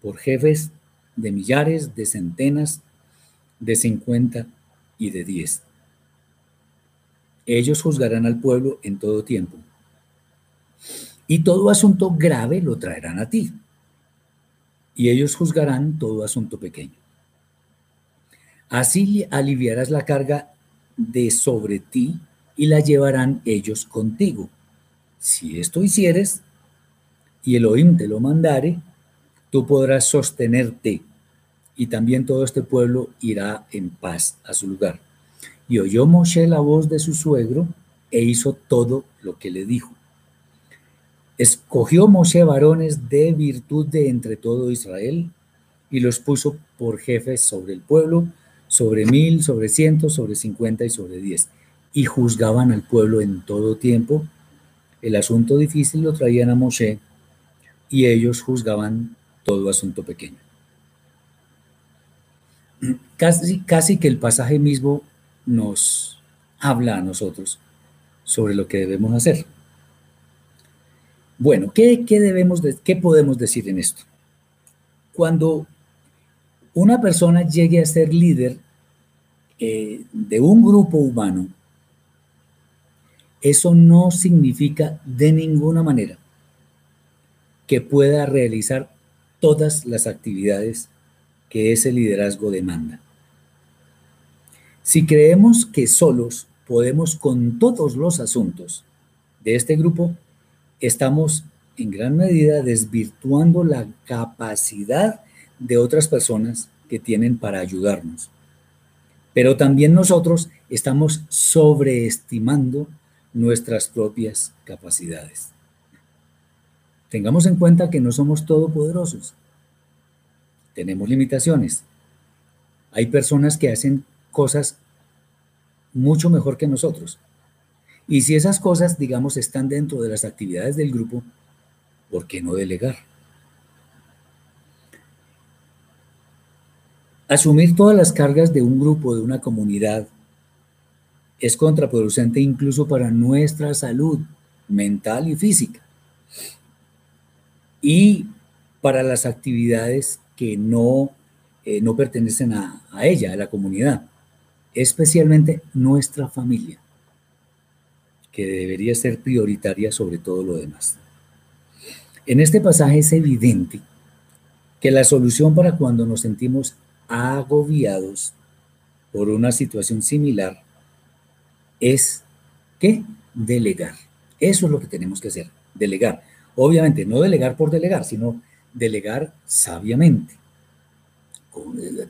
por jefes de millares, de centenas, de cincuenta y de diez. Ellos juzgarán al pueblo en todo tiempo. Y todo asunto grave lo traerán a ti. Y ellos juzgarán todo asunto pequeño. Así aliviarás la carga de sobre ti y la llevarán ellos contigo. Si esto hicieres, y Elohim te lo mandare, tú podrás sostenerte, y también todo este pueblo irá en paz a su lugar. Y oyó Moshe la voz de su suegro e hizo todo lo que le dijo. Escogió Moshe varones de virtud de entre todo Israel y los puso por jefes sobre el pueblo, sobre mil, sobre cientos, sobre cincuenta y sobre diez. Y juzgaban al pueblo en todo tiempo. El asunto difícil lo traían a Moshe y ellos juzgaban todo asunto pequeño. Casi, casi que el pasaje mismo nos habla a nosotros sobre lo que debemos hacer. Bueno, ¿qué, debemos qué podemos decir en esto? Cuando una persona llegue a ser líder eh, de un grupo humano, eso no significa de ninguna manera que pueda realizar todas las actividades que ese liderazgo demanda. Si creemos que solos podemos con todos los asuntos de este grupo, estamos en gran medida desvirtuando la capacidad de otras personas que tienen para ayudarnos. Pero también nosotros estamos sobreestimando nuestras propias capacidades. Tengamos en cuenta que no somos todopoderosos. Tenemos limitaciones. Hay personas que hacen cosas mucho mejor que nosotros. Y si esas cosas, digamos, están dentro de las actividades del grupo, ¿por qué no delegar? Asumir todas las cargas de un grupo, de una comunidad, es contraproducente incluso para nuestra salud mental y física. Y para las actividades que no, eh, no pertenecen a, a ella, a la comunidad especialmente nuestra familia, que debería ser prioritaria sobre todo lo demás. En este pasaje es evidente que la solución para cuando nos sentimos agobiados por una situación similar es que delegar. Eso es lo que tenemos que hacer, delegar. Obviamente, no delegar por delegar, sino delegar sabiamente.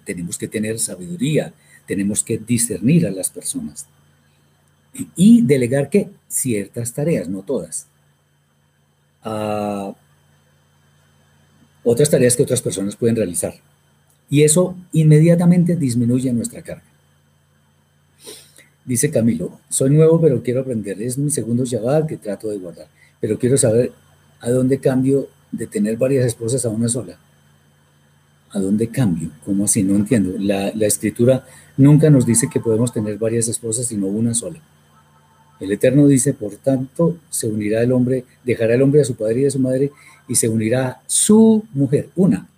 Tenemos que tener sabiduría, tenemos que discernir a las personas y delegar que ciertas tareas, no todas. a otras tareas que otras personas pueden realizar. Y eso inmediatamente disminuye nuestra carga. Dice Camilo, soy nuevo pero quiero aprender. Es mi segundo Shabbat que trato de guardar. Pero quiero saber a dónde cambio de tener varias esposas a una sola. ¿A dónde cambio? ¿Cómo así? No entiendo. La, la escritura nunca nos dice que podemos tener varias esposas, sino una sola. El Eterno dice, por tanto, se unirá el hombre, dejará el hombre a su padre y a su madre, y se unirá a su mujer, una,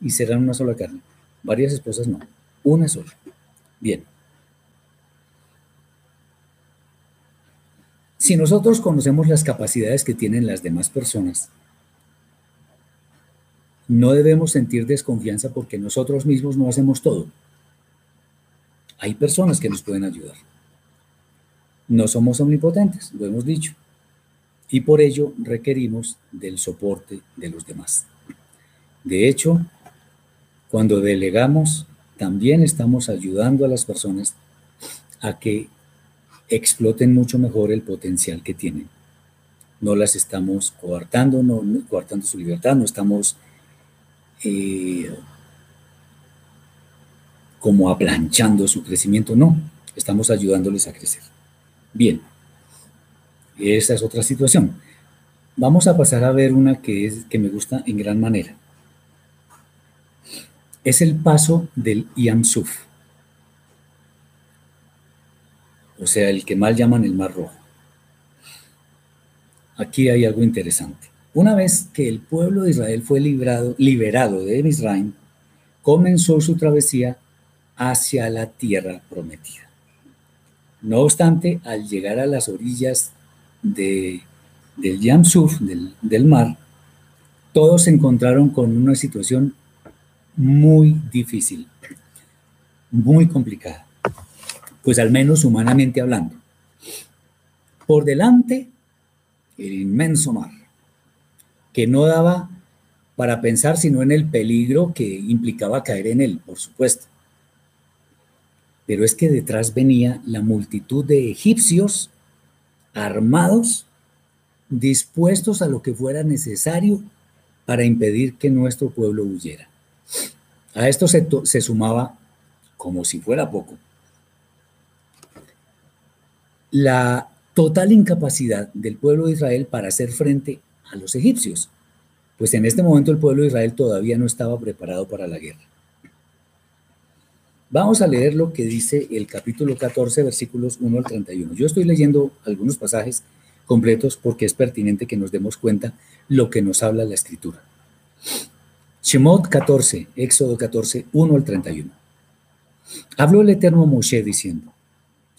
y serán una sola carne. Varias esposas no, una sola. Bien. Si nosotros conocemos las capacidades que tienen las demás personas, no debemos sentir desconfianza porque nosotros mismos no hacemos todo. Hay personas que nos pueden ayudar. No somos omnipotentes, lo hemos dicho, y por ello requerimos del soporte de los demás. De hecho, cuando delegamos, también estamos ayudando a las personas a que exploten mucho mejor el potencial que tienen. No las estamos coartando, no, coartando su libertad, no estamos eh, como aplanchando su crecimiento, no, estamos ayudándoles a crecer. Bien, esa es otra situación. Vamos a pasar a ver una que, es, que me gusta en gran manera. Es el paso del Yam Suf, o sea, el que mal llaman el Mar Rojo. Aquí hay algo interesante. Una vez que el pueblo de Israel fue liberado de Misraim, comenzó su travesía hacia la tierra prometida. No obstante, al llegar a las orillas de, del Yamsuf, del, del mar, todos se encontraron con una situación muy difícil, muy complicada, pues al menos humanamente hablando. Por delante, el inmenso mar, que no daba para pensar sino en el peligro que implicaba caer en él, por supuesto pero es que detrás venía la multitud de egipcios armados, dispuestos a lo que fuera necesario para impedir que nuestro pueblo huyera. A esto se, se sumaba, como si fuera poco, la total incapacidad del pueblo de Israel para hacer frente a los egipcios, pues en este momento el pueblo de Israel todavía no estaba preparado para la guerra. Vamos a leer lo que dice el capítulo 14, versículos 1 al 31. Yo estoy leyendo algunos pasajes completos porque es pertinente que nos demos cuenta lo que nos habla la escritura. Shemot 14, Éxodo 14, 1 al 31. Habló el eterno Moshe diciendo,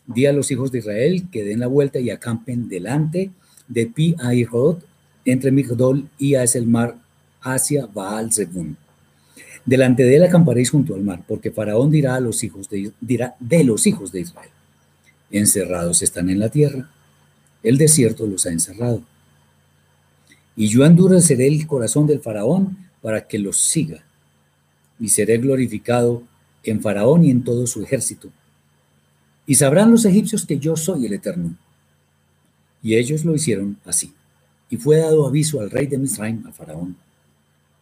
di a los hijos de Israel que den la vuelta y acampen delante de Pi Ahirod, entre Migdol y hacia el mar, hacia Baal Zebun Delante de él acamparéis junto al mar, porque Faraón dirá a los hijos de, dirá de los hijos de Israel, encerrados están en la tierra, el desierto los ha encerrado. Y yo endureceré el corazón del Faraón para que los siga, y seré glorificado en Faraón y en todo su ejército. Y sabrán los egipcios que yo soy el Eterno. Y ellos lo hicieron así. Y fue dado aviso al rey de Misraim, a Faraón,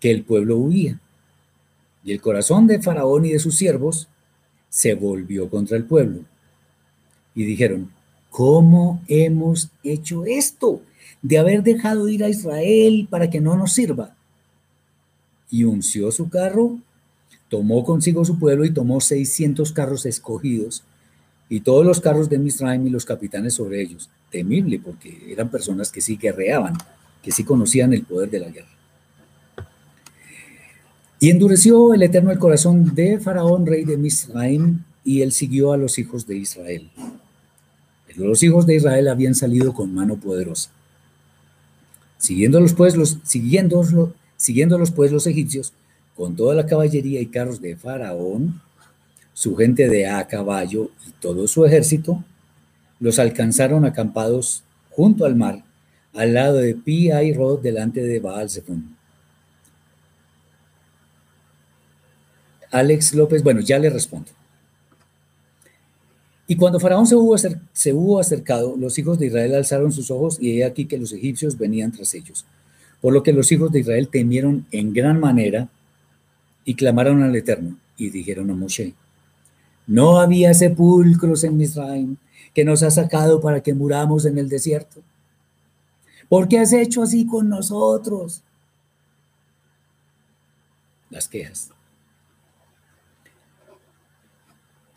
que el pueblo huía y el corazón de Faraón y de sus siervos se volvió contra el pueblo. Y dijeron, ¿cómo hemos hecho esto de haber dejado ir a Israel para que no nos sirva? Y unció su carro, tomó consigo su pueblo y tomó 600 carros escogidos y todos los carros de Misraim y los capitanes sobre ellos. Temible porque eran personas que sí guerreaban, que sí conocían el poder de la guerra. Y endureció el Eterno el corazón de Faraón, rey de Misraim, y él siguió a los hijos de Israel. Los hijos de Israel habían salido con mano poderosa. Siguiéndolos pues los, siguiéndolos, siguiéndolos pues los egipcios, con toda la caballería y carros de Faraón, su gente de a caballo y todo su ejército, los alcanzaron acampados junto al mar, al lado de Pi y Rod, delante de Baal Zephon. Alex López, bueno, ya le respondo. Y cuando Faraón se hubo, se hubo acercado, los hijos de Israel alzaron sus ojos y he aquí que los egipcios venían tras ellos. Por lo que los hijos de Israel temieron en gran manera y clamaron al Eterno y dijeron a Moshe, no había sepulcros en Misraim que nos ha sacado para que muramos en el desierto. ¿Por qué has hecho así con nosotros? Las quejas.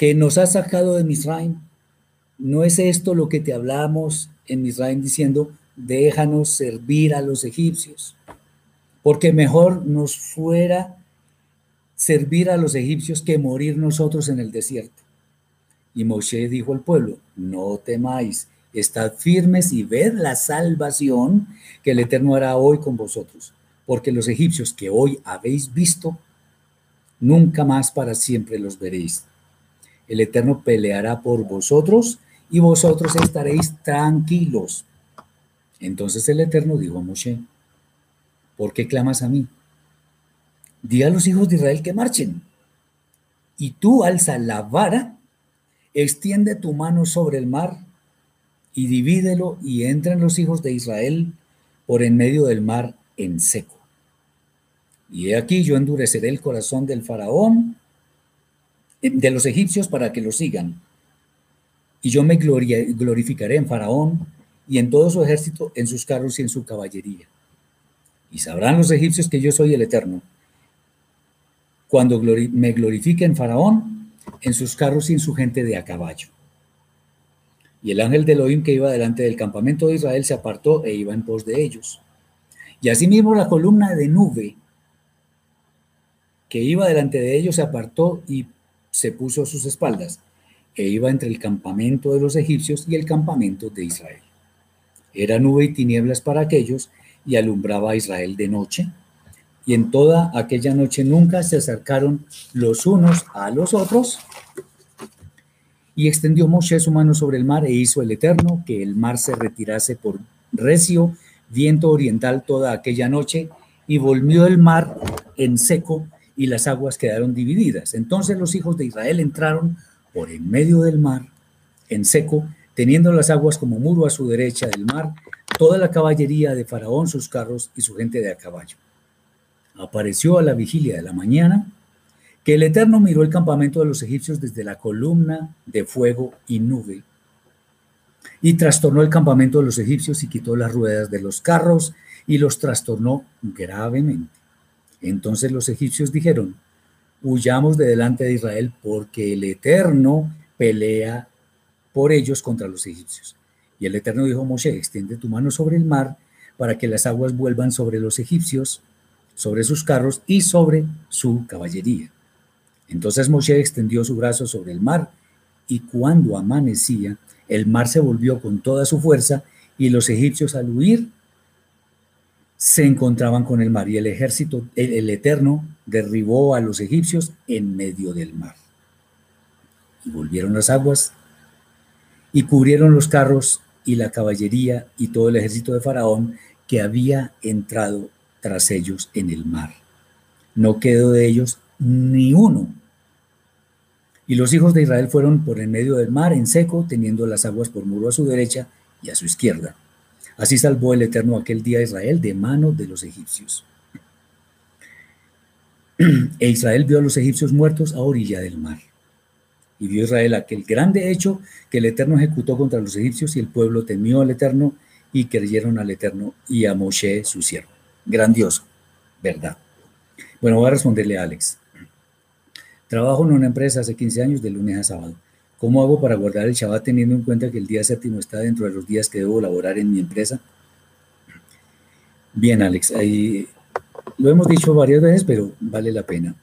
que nos ha sacado de Misraim. ¿No es esto lo que te hablamos en Misraim diciendo, déjanos servir a los egipcios? Porque mejor nos fuera servir a los egipcios que morir nosotros en el desierto. Y Moshe dijo al pueblo, no temáis, estad firmes y ved la salvación que el Eterno hará hoy con vosotros, porque los egipcios que hoy habéis visto, nunca más para siempre los veréis el Eterno peleará por vosotros y vosotros estaréis tranquilos. Entonces el Eterno dijo a Moshe, ¿por qué clamas a mí? Di a los hijos de Israel que marchen. Y tú alza la vara, extiende tu mano sobre el mar y divídelo y entren los hijos de Israel por en medio del mar en seco. Y he aquí yo endureceré el corazón del faraón, de los egipcios para que lo sigan. Y yo me glorificaré en faraón y en todo su ejército, en sus carros y en su caballería. Y sabrán los egipcios que yo soy el eterno. Cuando me glorifique en faraón, en sus carros y en su gente de a caballo. Y el ángel de Elohim que iba delante del campamento de Israel se apartó e iba en pos de ellos. Y asimismo la columna de nube que iba delante de ellos se apartó y se puso a sus espaldas, e iba entre el campamento de los egipcios y el campamento de Israel. Era nube y tinieblas para aquellos, y alumbraba a Israel de noche. Y en toda aquella noche nunca se acercaron los unos a los otros, y extendió Moshe su mano sobre el mar e hizo el Eterno que el mar se retirase por recio viento oriental toda aquella noche y volvió el mar en seco y las aguas quedaron divididas. Entonces los hijos de Israel entraron por en medio del mar en seco, teniendo las aguas como muro a su derecha del mar, toda la caballería de Faraón, sus carros y su gente de a caballo. Apareció a la vigilia de la mañana que el Eterno miró el campamento de los egipcios desde la columna de fuego y nube, y trastornó el campamento de los egipcios y quitó las ruedas de los carros y los trastornó gravemente. Entonces los egipcios dijeron, huyamos de delante de Israel porque el Eterno pelea por ellos contra los egipcios. Y el Eterno dijo a Moshe, extiende tu mano sobre el mar para que las aguas vuelvan sobre los egipcios, sobre sus carros y sobre su caballería. Entonces Moshe extendió su brazo sobre el mar y cuando amanecía, el mar se volvió con toda su fuerza y los egipcios al huir se encontraban con el mar y el ejército, el, Eterno, derribó a los egipcios en medio del mar. Y volvieron las aguas y cubrieron los carros y la caballería y todo el ejército de Faraón que había entrado tras ellos en el mar. No quedó de ellos ni uno y los hijos de Israel fueron por en medio del mar en seco, teniendo las aguas por muro a su derecha y a su izquierda. Así salvó el Eterno aquel día a Israel de mano de los egipcios. E Israel vio a los egipcios muertos a orilla del mar. Y vio Israel aquel grande hecho que el Eterno ejecutó contra los egipcios y el pueblo temió al Eterno y creyeron al Eterno y a Moshe su siervo. Grandioso, ¿verdad? Bueno, voy a responderle a Alex. Trabajo en una empresa hace 15 años de lunes a sábado. ¿Cómo hago para guardar el Shabbat teniendo en cuenta que el día séptimo está dentro de los días que debo laborar en mi empresa? Bien, Alex, lo hemos dicho varias veces, pero vale la pena.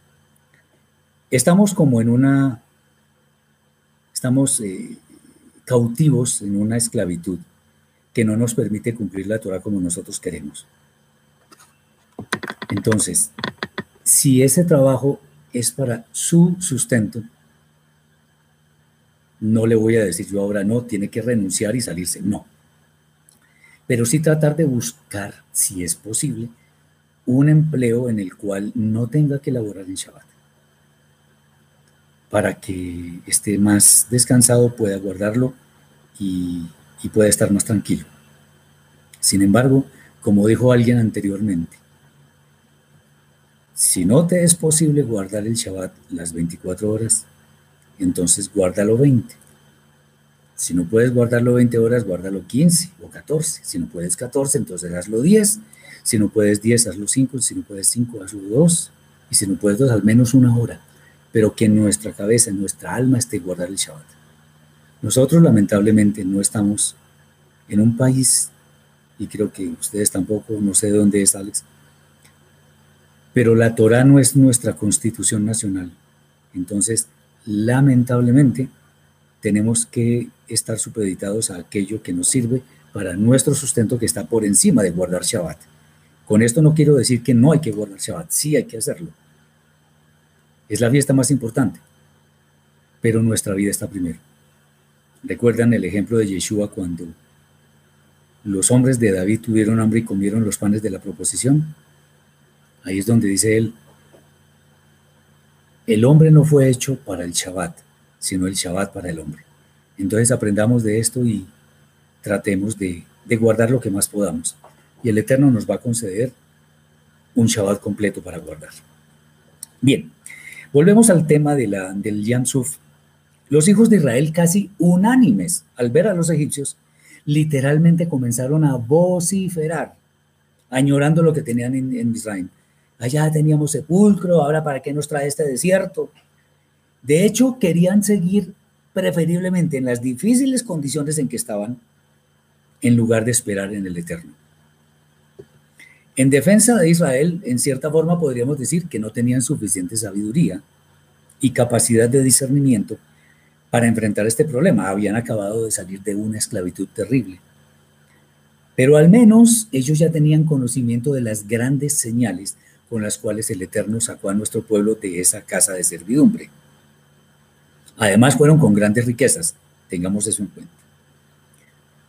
Estamos como en una, estamos eh, cautivos en una esclavitud que no nos permite cumplir la Torah como nosotros queremos. Entonces, si ese trabajo es para su sustento. No le voy a decir yo ahora no, tiene que renunciar y salirse, no. Pero sí tratar de buscar, si es posible, un empleo en el cual no tenga que laborar en Shabbat. Para que esté más descansado, pueda guardarlo y, y pueda estar más tranquilo. Sin embargo, como dijo alguien anteriormente, si no te es posible guardar el Shabbat las 24 horas, entonces guárdalo 20. Si no puedes guardarlo 20 horas, guárdalo 15 o 14. Si no puedes 14, entonces hazlo 10. Si no puedes 10, hazlo 5. Si no puedes 5, hazlo 2. Y si no puedes 2, al menos una hora. Pero que en nuestra cabeza, en nuestra alma esté guardar el Shabbat. Nosotros lamentablemente no estamos en un país, y creo que ustedes tampoco, no sé de dónde es Alex, pero la Torah no es nuestra constitución nacional. Entonces, lamentablemente, tenemos que estar supeditados a aquello que nos sirve para nuestro sustento que está por encima de guardar Shabbat. Con esto no quiero decir que no hay que guardar Shabbat, sí hay que hacerlo. Es la fiesta más importante. pero nuestra vida está primero. ¿Recuerdan el ejemplo de Yeshua cuando los hombres de David tuvieron hambre y comieron los panes de la proposición? Ahí es donde dice él, el hombre no fue hecho para el Shabbat, sino el Shabbat para el hombre. Entonces aprendamos de esto y tratemos de, guardar lo que más podamos. Y el Eterno nos va a conceder un Shabbat completo para guardar. Bien, volvemos al tema de la, del Yam Suf. Los hijos de Israel, casi unánimes al ver a los egipcios, literalmente comenzaron a vociferar, añorando lo que tenían en, en Israel. Allá teníamos sepulcro, ahora para qué nos trae este desierto. De hecho, querían seguir preferiblemente en las difíciles condiciones en que estaban, en lugar de esperar en el Eterno. En defensa de Israel, en cierta forma podríamos decir que no tenían suficiente sabiduría y capacidad de discernimiento para enfrentar este problema. Habían acabado de salir de una esclavitud terrible. Pero al menos ellos ya tenían conocimiento de las grandes señales con las cuales el Eterno sacó a nuestro pueblo de esa casa de servidumbre. Además fueron con grandes riquezas, tengamos eso en cuenta.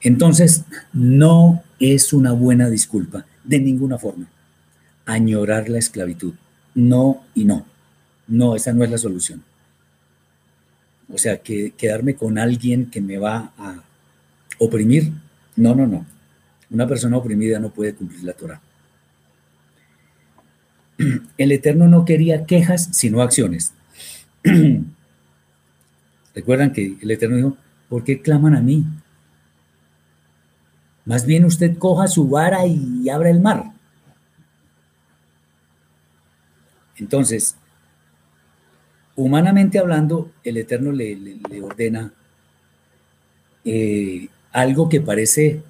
Entonces, no es una buena disculpa de ninguna forma. Añorar la esclavitud. No y no. No, esa no es la solución. O sea, que quedarme con alguien que me va a oprimir. No, no, no. Una persona oprimida no puede cumplir la Torah. El Eterno no quería quejas, sino acciones. Recuerdan que el Eterno dijo, ¿por qué claman a mí? Más bien usted coja su vara y abra el mar. Entonces, humanamente hablando, el Eterno le, ordena eh, algo que parece,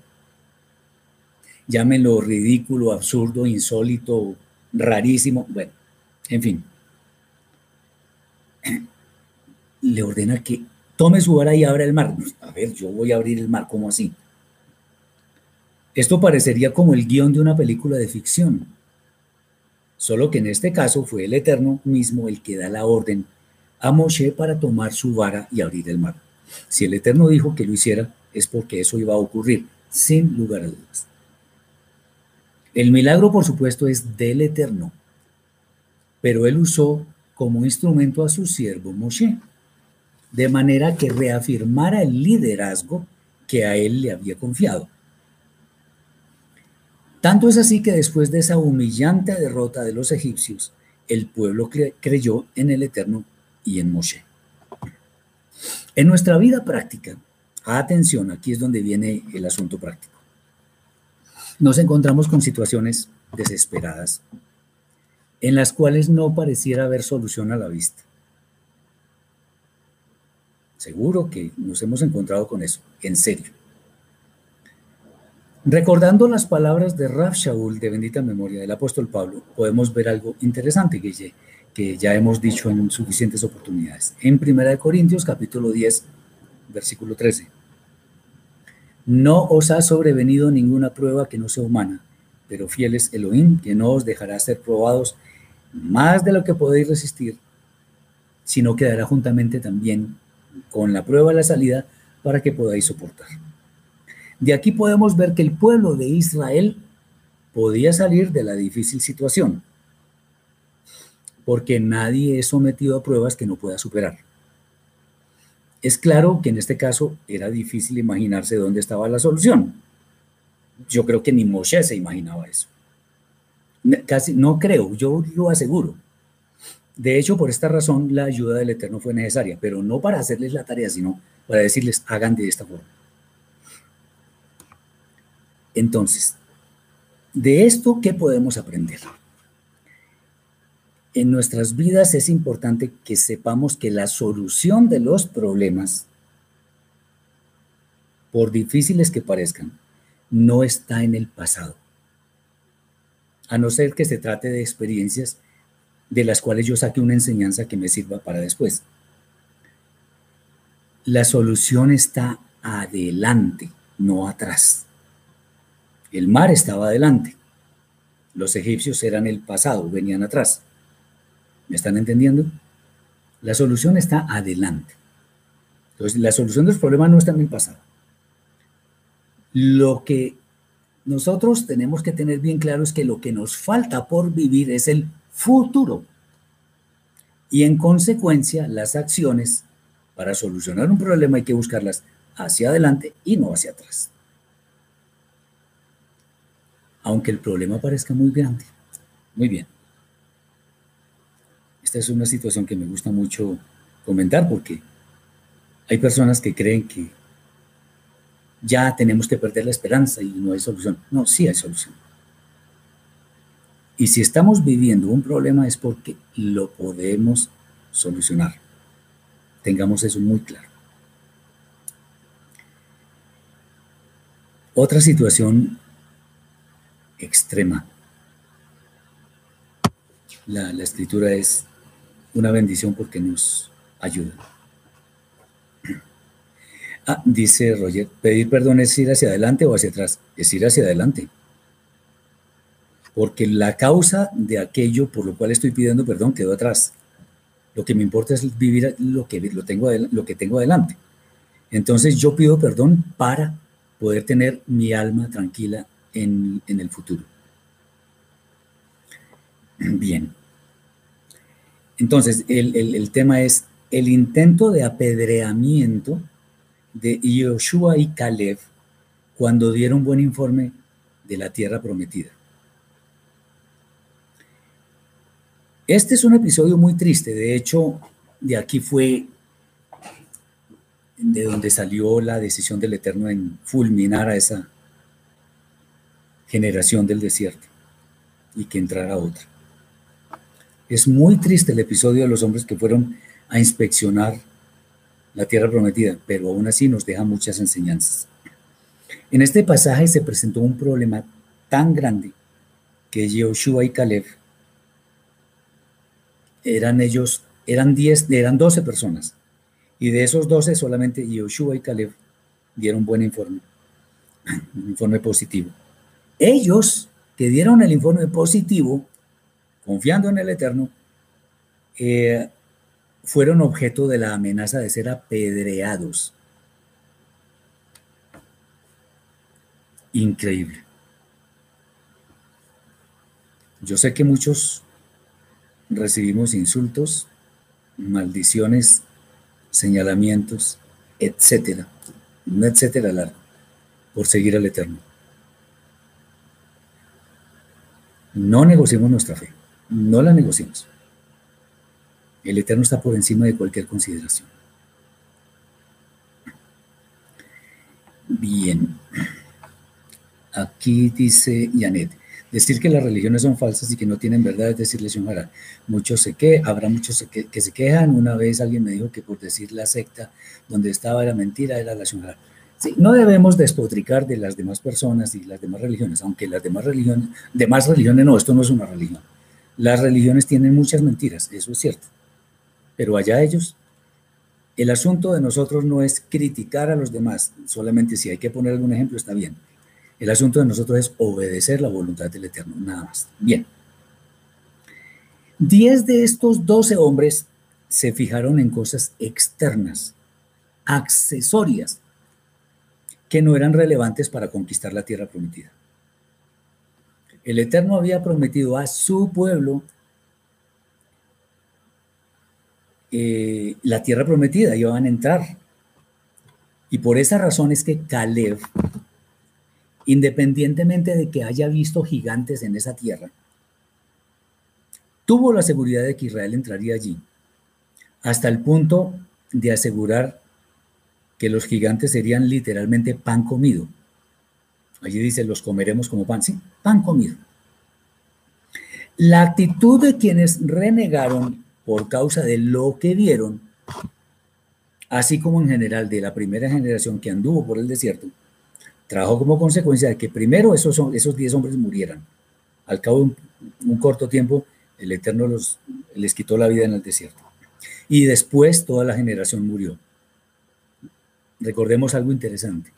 llámenlo ridículo, absurdo, insólito, rarísimo, bueno, en fin. Le ordena que tome su vara y abra el mar. A ver, yo voy a abrir el mar, ¿cómo así? Esto parecería como el guion de una película de ficción, solo que en este caso fue el Eterno mismo el que da la orden a Moshe para tomar su vara y abrir el mar. Si el Eterno dijo que lo hiciera, es porque eso iba a ocurrir, sin lugar a dudas. El milagro, por supuesto, es del Eterno, pero él usó como instrumento a su siervo Moshe, de manera que reafirmara el liderazgo que a él le había confiado. Tanto es así que después de esa humillante derrota de los egipcios, el pueblo creyó en el Eterno y en Moshe. En nuestra vida práctica, atención, aquí es donde viene el asunto práctico. Nos encontramos con situaciones desesperadas en las cuales no pareciera haber solución a la vista. Seguro que nos hemos encontrado con eso, en serio. Recordando las palabras de Raf Shaul de bendita memoria del apóstol Pablo, podemos ver algo interesante que, que ya hemos dicho en suficientes oportunidades. En 1 Corintios capítulo 10, versículo 13. No os ha sobrevenido ninguna prueba que no sea humana, pero fiel es Elohim, que no os dejará ser probados más de lo que podéis resistir, sino quedará juntamente también con la prueba de la salida para que podáis soportar. De aquí podemos ver que el pueblo de Israel podía salir de la difícil situación, porque nadie es sometido a pruebas que no pueda superar. Es claro que en este caso era difícil imaginarse dónde estaba la solución. Yo creo que ni Moshe se imaginaba eso. Casi no creo, yo lo aseguro. De hecho, por esta razón la ayuda del Eterno fue necesaria, pero no para hacerles la tarea, sino para decirles hagan de esta forma. Entonces, de esto, ¿qué podemos aprender? En nuestras vidas es importante que sepamos que la solución de los problemas, por difíciles que parezcan, no está en el pasado. A no ser que se trate de experiencias de las cuales yo saque una enseñanza que me sirva para después. La solución está adelante, no atrás. El mar estaba adelante. Los egipcios eran el pasado, venían atrás. ¿Me están entendiendo? La solución está adelante. Entonces, la solución de los problemas no está en el pasado. Lo que nosotros tenemos que tener bien claro es que lo que nos falta por vivir es el futuro. Y en consecuencia, las acciones para solucionar un problema hay que buscarlas hacia adelante y no hacia atrás. Aunque el problema parezca muy grande. Muy bien. Esta es una situación que me gusta mucho comentar porque hay personas que creen que ya tenemos que perder la esperanza y no hay solución. No, sí hay solución. Y si estamos viviendo un problema es porque lo podemos solucionar. Tengamos eso muy claro. Otra situación extrema. La, la escritura es una bendición porque nos ayuda. Ah, dice Roger, pedir perdón es ir hacia adelante o hacia atrás. Es ir hacia adelante. Porque la causa de aquello por lo cual estoy pidiendo perdón quedó atrás. Lo que me importa es vivir lo que, lo tengo, lo que tengo adelante. Entonces yo pido perdón para poder tener mi alma tranquila en, el futuro. Bien. Entonces, el, el, tema es el intento de apedreamiento de Yoshua y Caleb cuando dieron buen informe de la tierra prometida. Este es un episodio muy triste, de hecho, de aquí fue de donde salió la decisión del Eterno en fulminar a esa generación del desierto y que entrara otra. Es muy triste el episodio de los hombres que fueron a inspeccionar la tierra prometida, pero aún así nos deja muchas enseñanzas. En este pasaje se presentó un problema tan grande que Joshua y Caleb eran ellos, eran 10, eran 12 personas, y de esos 12 solamente Joshua y Caleb dieron buen informe, un informe positivo. Ellos que dieron el informe positivo, confiando en el Eterno, eh, fueron objeto de la amenaza de ser apedreados. Increíble. Yo sé que muchos recibimos insultos, maldiciones, señalamientos, etcétera, no etcétera por seguir al Eterno. No negociemos nuestra fe, no la negociemos. El Eterno está por encima de cualquier consideración. Bien. Aquí dice Janet, decir que las religiones son falsas y que no tienen verdad es decirle Shonjara. Muchos se que, habrá muchos que, se quejan. Una vez alguien me dijo que por decir la secta donde estaba la mentira era la Shonjara. Sí, no debemos despotricar de las demás personas y las demás religiones, aunque las demás religiones, demás religiones no, esto no es una religión. Las religiones tienen muchas mentiras, eso es cierto pero allá ellos. El asunto de nosotros no es criticar a los demás, solamente si hay que poner algún ejemplo está bien. El asunto de nosotros es obedecer la voluntad del Eterno, nada más. Bien. Diez de estos doce hombres se fijaron en cosas externas, accesorias, que no eran relevantes para conquistar la tierra prometida. El Eterno había prometido a su pueblo Eh, la tierra prometida, iban a entrar. Y por esa razón es que Caleb, independientemente de que haya visto gigantes en esa tierra, tuvo la seguridad de que Israel entraría allí, hasta el punto de asegurar que los gigantes serían literalmente pan comido. Allí dice, los comeremos como pan, sí, pan comido. La actitud de quienes renegaron por causa de lo que vieron, así como en general de la primera generación que anduvo por el desierto, trajo como consecuencia de que primero esos, esos diez hombres murieran. Al cabo de un, corto tiempo, el Eterno les quitó la vida en el desierto. Y después toda la generación murió. Recordemos algo interesante.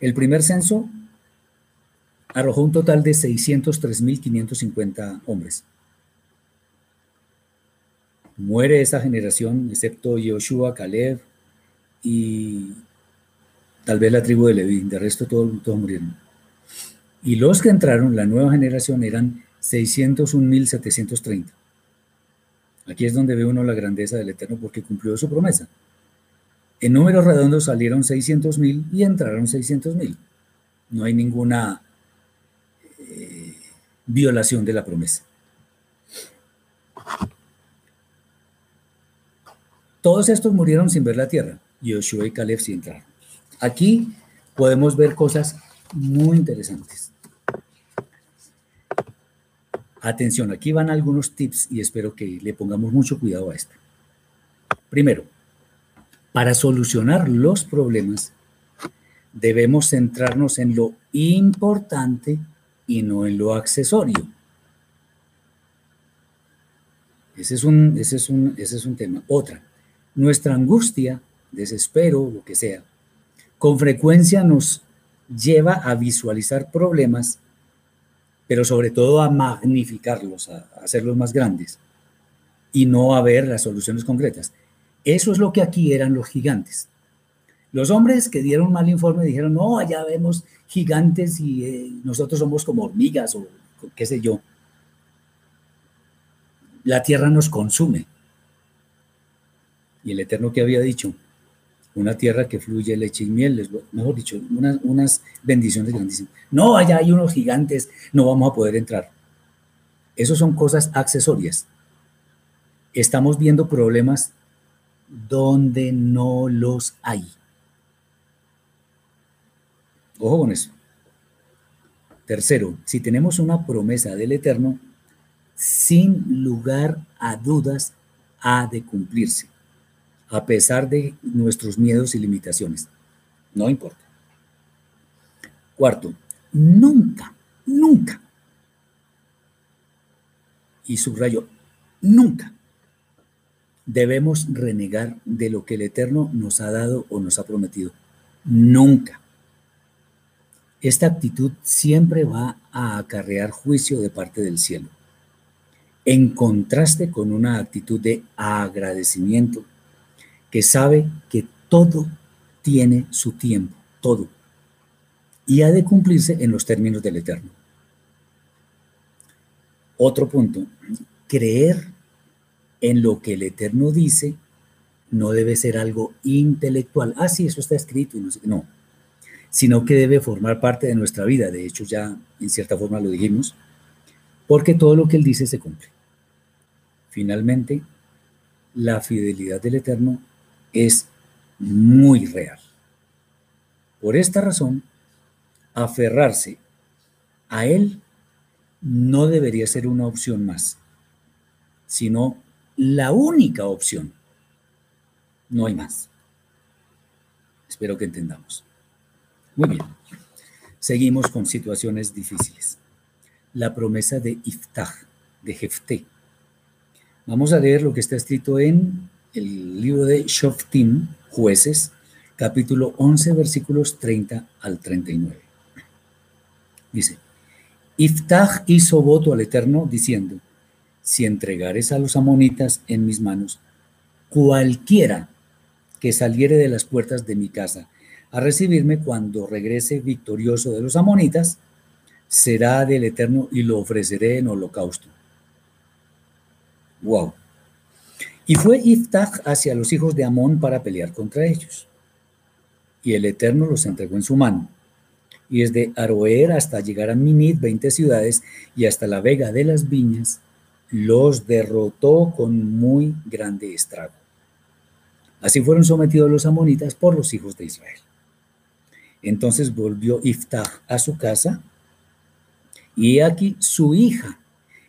El primer censo arrojó un total de 603.550 hombres. Muere esa generación, excepto Yoshua, Caleb, y tal vez la tribu de Leví, de resto todos, murieron. Y los que entraron, la nueva generación, eran 601.730. Aquí es donde ve uno la grandeza del Eterno porque cumplió su promesa. En números redondos salieron 600.000 y entraron 600.000. No hay ninguna eh, violación de la promesa. Todos estos murieron sin ver la tierra. Yoshua y Caleb sí entraron. Aquí podemos ver cosas muy interesantes. Atención, aquí van algunos tips y espero que le pongamos mucho cuidado a esto. Primero, para solucionar los problemas, debemos centrarnos en lo importante y no en lo accesorio. Ese es un, ese es un, ese es un tema. Otra, nuestra angustia, desespero, lo que sea, con frecuencia nos lleva a visualizar problemas, pero sobre todo a magnificarlos, a hacerlos más grandes y no a ver las soluciones concretas. Eso es lo que aquí eran los gigantes. Los hombres que dieron mal informe dijeron, no, allá vemos gigantes y eh, nosotros somos como hormigas o qué sé yo. La tierra nos consume. Y el Eterno que había dicho, una tierra que fluye leche y miel, mejor dicho, unas bendiciones grandísimas. No, allá hay unos gigantes, no vamos a poder entrar. Eso son cosas accesorias. Estamos viendo problemas donde no los hay. Ojo con eso. Tercero, si tenemos una promesa del Eterno, sin lugar a dudas ha de cumplirse a pesar de nuestros miedos y limitaciones. No importa. Cuarto, nunca, nunca, y subrayo, nunca debemos renegar de lo que el Eterno nos ha dado o nos ha prometido. Nunca. Esta actitud siempre va a acarrear juicio de parte del cielo, en contraste con una actitud de agradecimiento que sabe que todo tiene su tiempo, todo, y ha de cumplirse en los términos del Eterno. Otro punto, creer en lo que el Eterno dice no debe ser algo intelectual. Ah, sí, eso está escrito y no sé no. Sino que debe formar parte de nuestra vida. De hecho, ya en cierta forma lo dijimos, porque todo lo que Él dice se cumple. Finalmente, la fidelidad del Eterno es muy real. Por esta razón, aferrarse a él no debería ser una opción más, sino la única opción. No hay más. Espero que entendamos. Muy bien. Seguimos con situaciones difíciles. La promesa de Iftah, de Jefté. Vamos a leer lo que está escrito en el libro de Shoftim, jueces, capítulo 11, versículos 30 al 39. Dice, Iftach hizo voto al Eterno diciendo, si entregares a los amonitas en mis manos, cualquiera que saliere de las puertas de mi casa a recibirme cuando regrese victorioso de los amonitas, será del Eterno y lo ofreceré en holocausto. Wow. Y fue Iftach hacia los hijos de Amón para pelear contra ellos. Y el Eterno los entregó en su mano. Y desde Aroer hasta llegar a Minit, 20 ciudades, y hasta la vega de las viñas, los derrotó con muy grande estrago. Así fueron sometidos los amonitas por los hijos de Israel. Entonces volvió Iftach a su casa, y aquí su hija,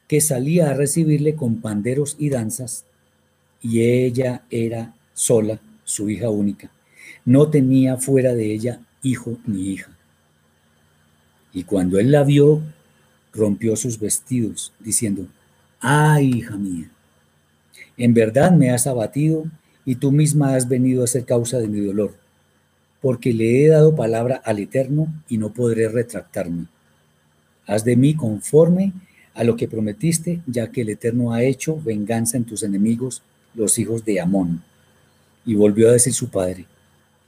que salía a recibirle con panderos y danzas, y ella era sola, su hija única. No tenía fuera de ella hijo ni hija. Y cuando él la vio, rompió sus vestidos, diciendo, ay, hija mía, en verdad me has abatido y tú misma has venido a ser causa de mi dolor, porque le he dado palabra al Eterno y no podré retractarme. Haz de mí conforme a lo que prometiste, ya que el Eterno ha hecho venganza en tus enemigos los hijos de Amón. Y volvió a decir su padre,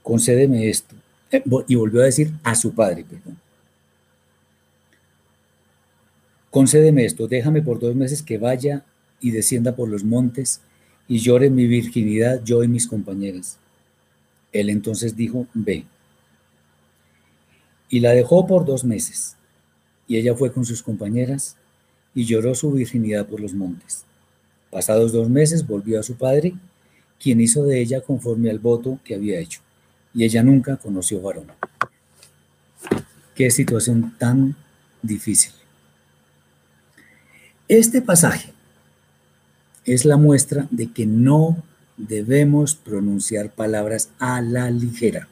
concédeme esto. Eh, y volvió a decir a su padre, perdón. Concédeme esto, déjame por dos meses que vaya y descienda por los montes y llore mi virginidad yo y mis compañeras. Él entonces dijo, ve. Y la dejó por dos meses. Y ella fue con sus compañeras y lloró su virginidad por los montes. Pasados dos meses volvió a su padre, quien hizo de ella conforme al voto que había hecho. Y ella nunca conoció varón. Qué situación tan difícil. Este pasaje es la muestra de que no debemos pronunciar palabras a la ligera.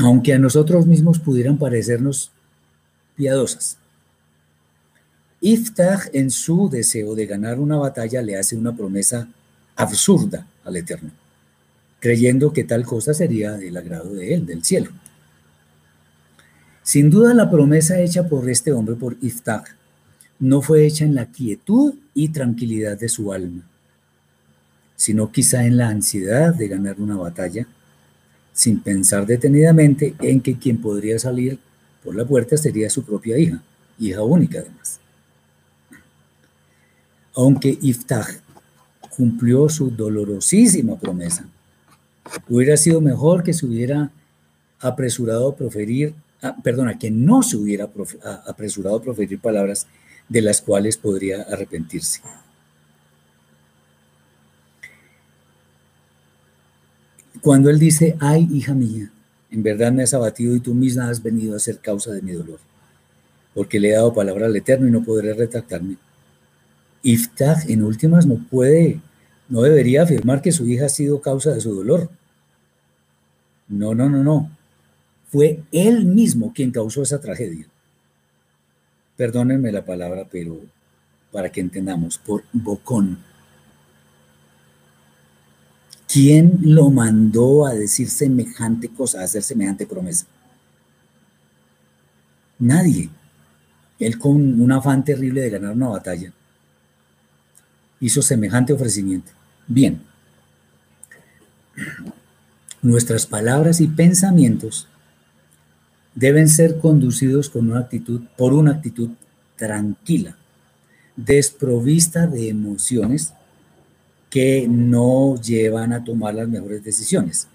Aunque a nosotros mismos pudieran parecernos piadosas. Iftach en su deseo de ganar una batalla le hace una promesa absurda al Eterno, creyendo que tal cosa sería del agrado de él, del cielo. Sin duda la promesa hecha por este hombre, por Iftach, no fue hecha en la quietud y tranquilidad de su alma, sino quizá en la ansiedad de ganar una batalla, sin pensar detenidamente en que quien podría salir por la puerta sería su propia hija, hija única además. Aunque Iftach cumplió su dolorosísima promesa, hubiera sido mejor que se hubiera apresurado a proferir, ah, perdona, que no se hubiera apresurado a proferir palabras de las cuales podría arrepentirse. Cuando él dice, ay, hija mía, en verdad me has abatido y tú misma has venido a ser causa de mi dolor, porque le he dado palabra al Eterno y no podré retractarme. Iftach, en últimas, no puede, no debería afirmar que su hija ha sido causa de su dolor. No, no, no, no. Fue él mismo quien causó esa tragedia. Perdónenme la palabra, pero para que entendamos, por bocón ¿Quién lo mandó a decir semejante cosa, a hacer semejante promesa? Nadie. Él con un afán terrible de ganar una batalla hizo semejante ofrecimiento. Bien. Nuestras palabras y pensamientos deben ser conducidos con una actitud, por una actitud tranquila, desprovista de emociones que no llevan a tomar las mejores decisiones.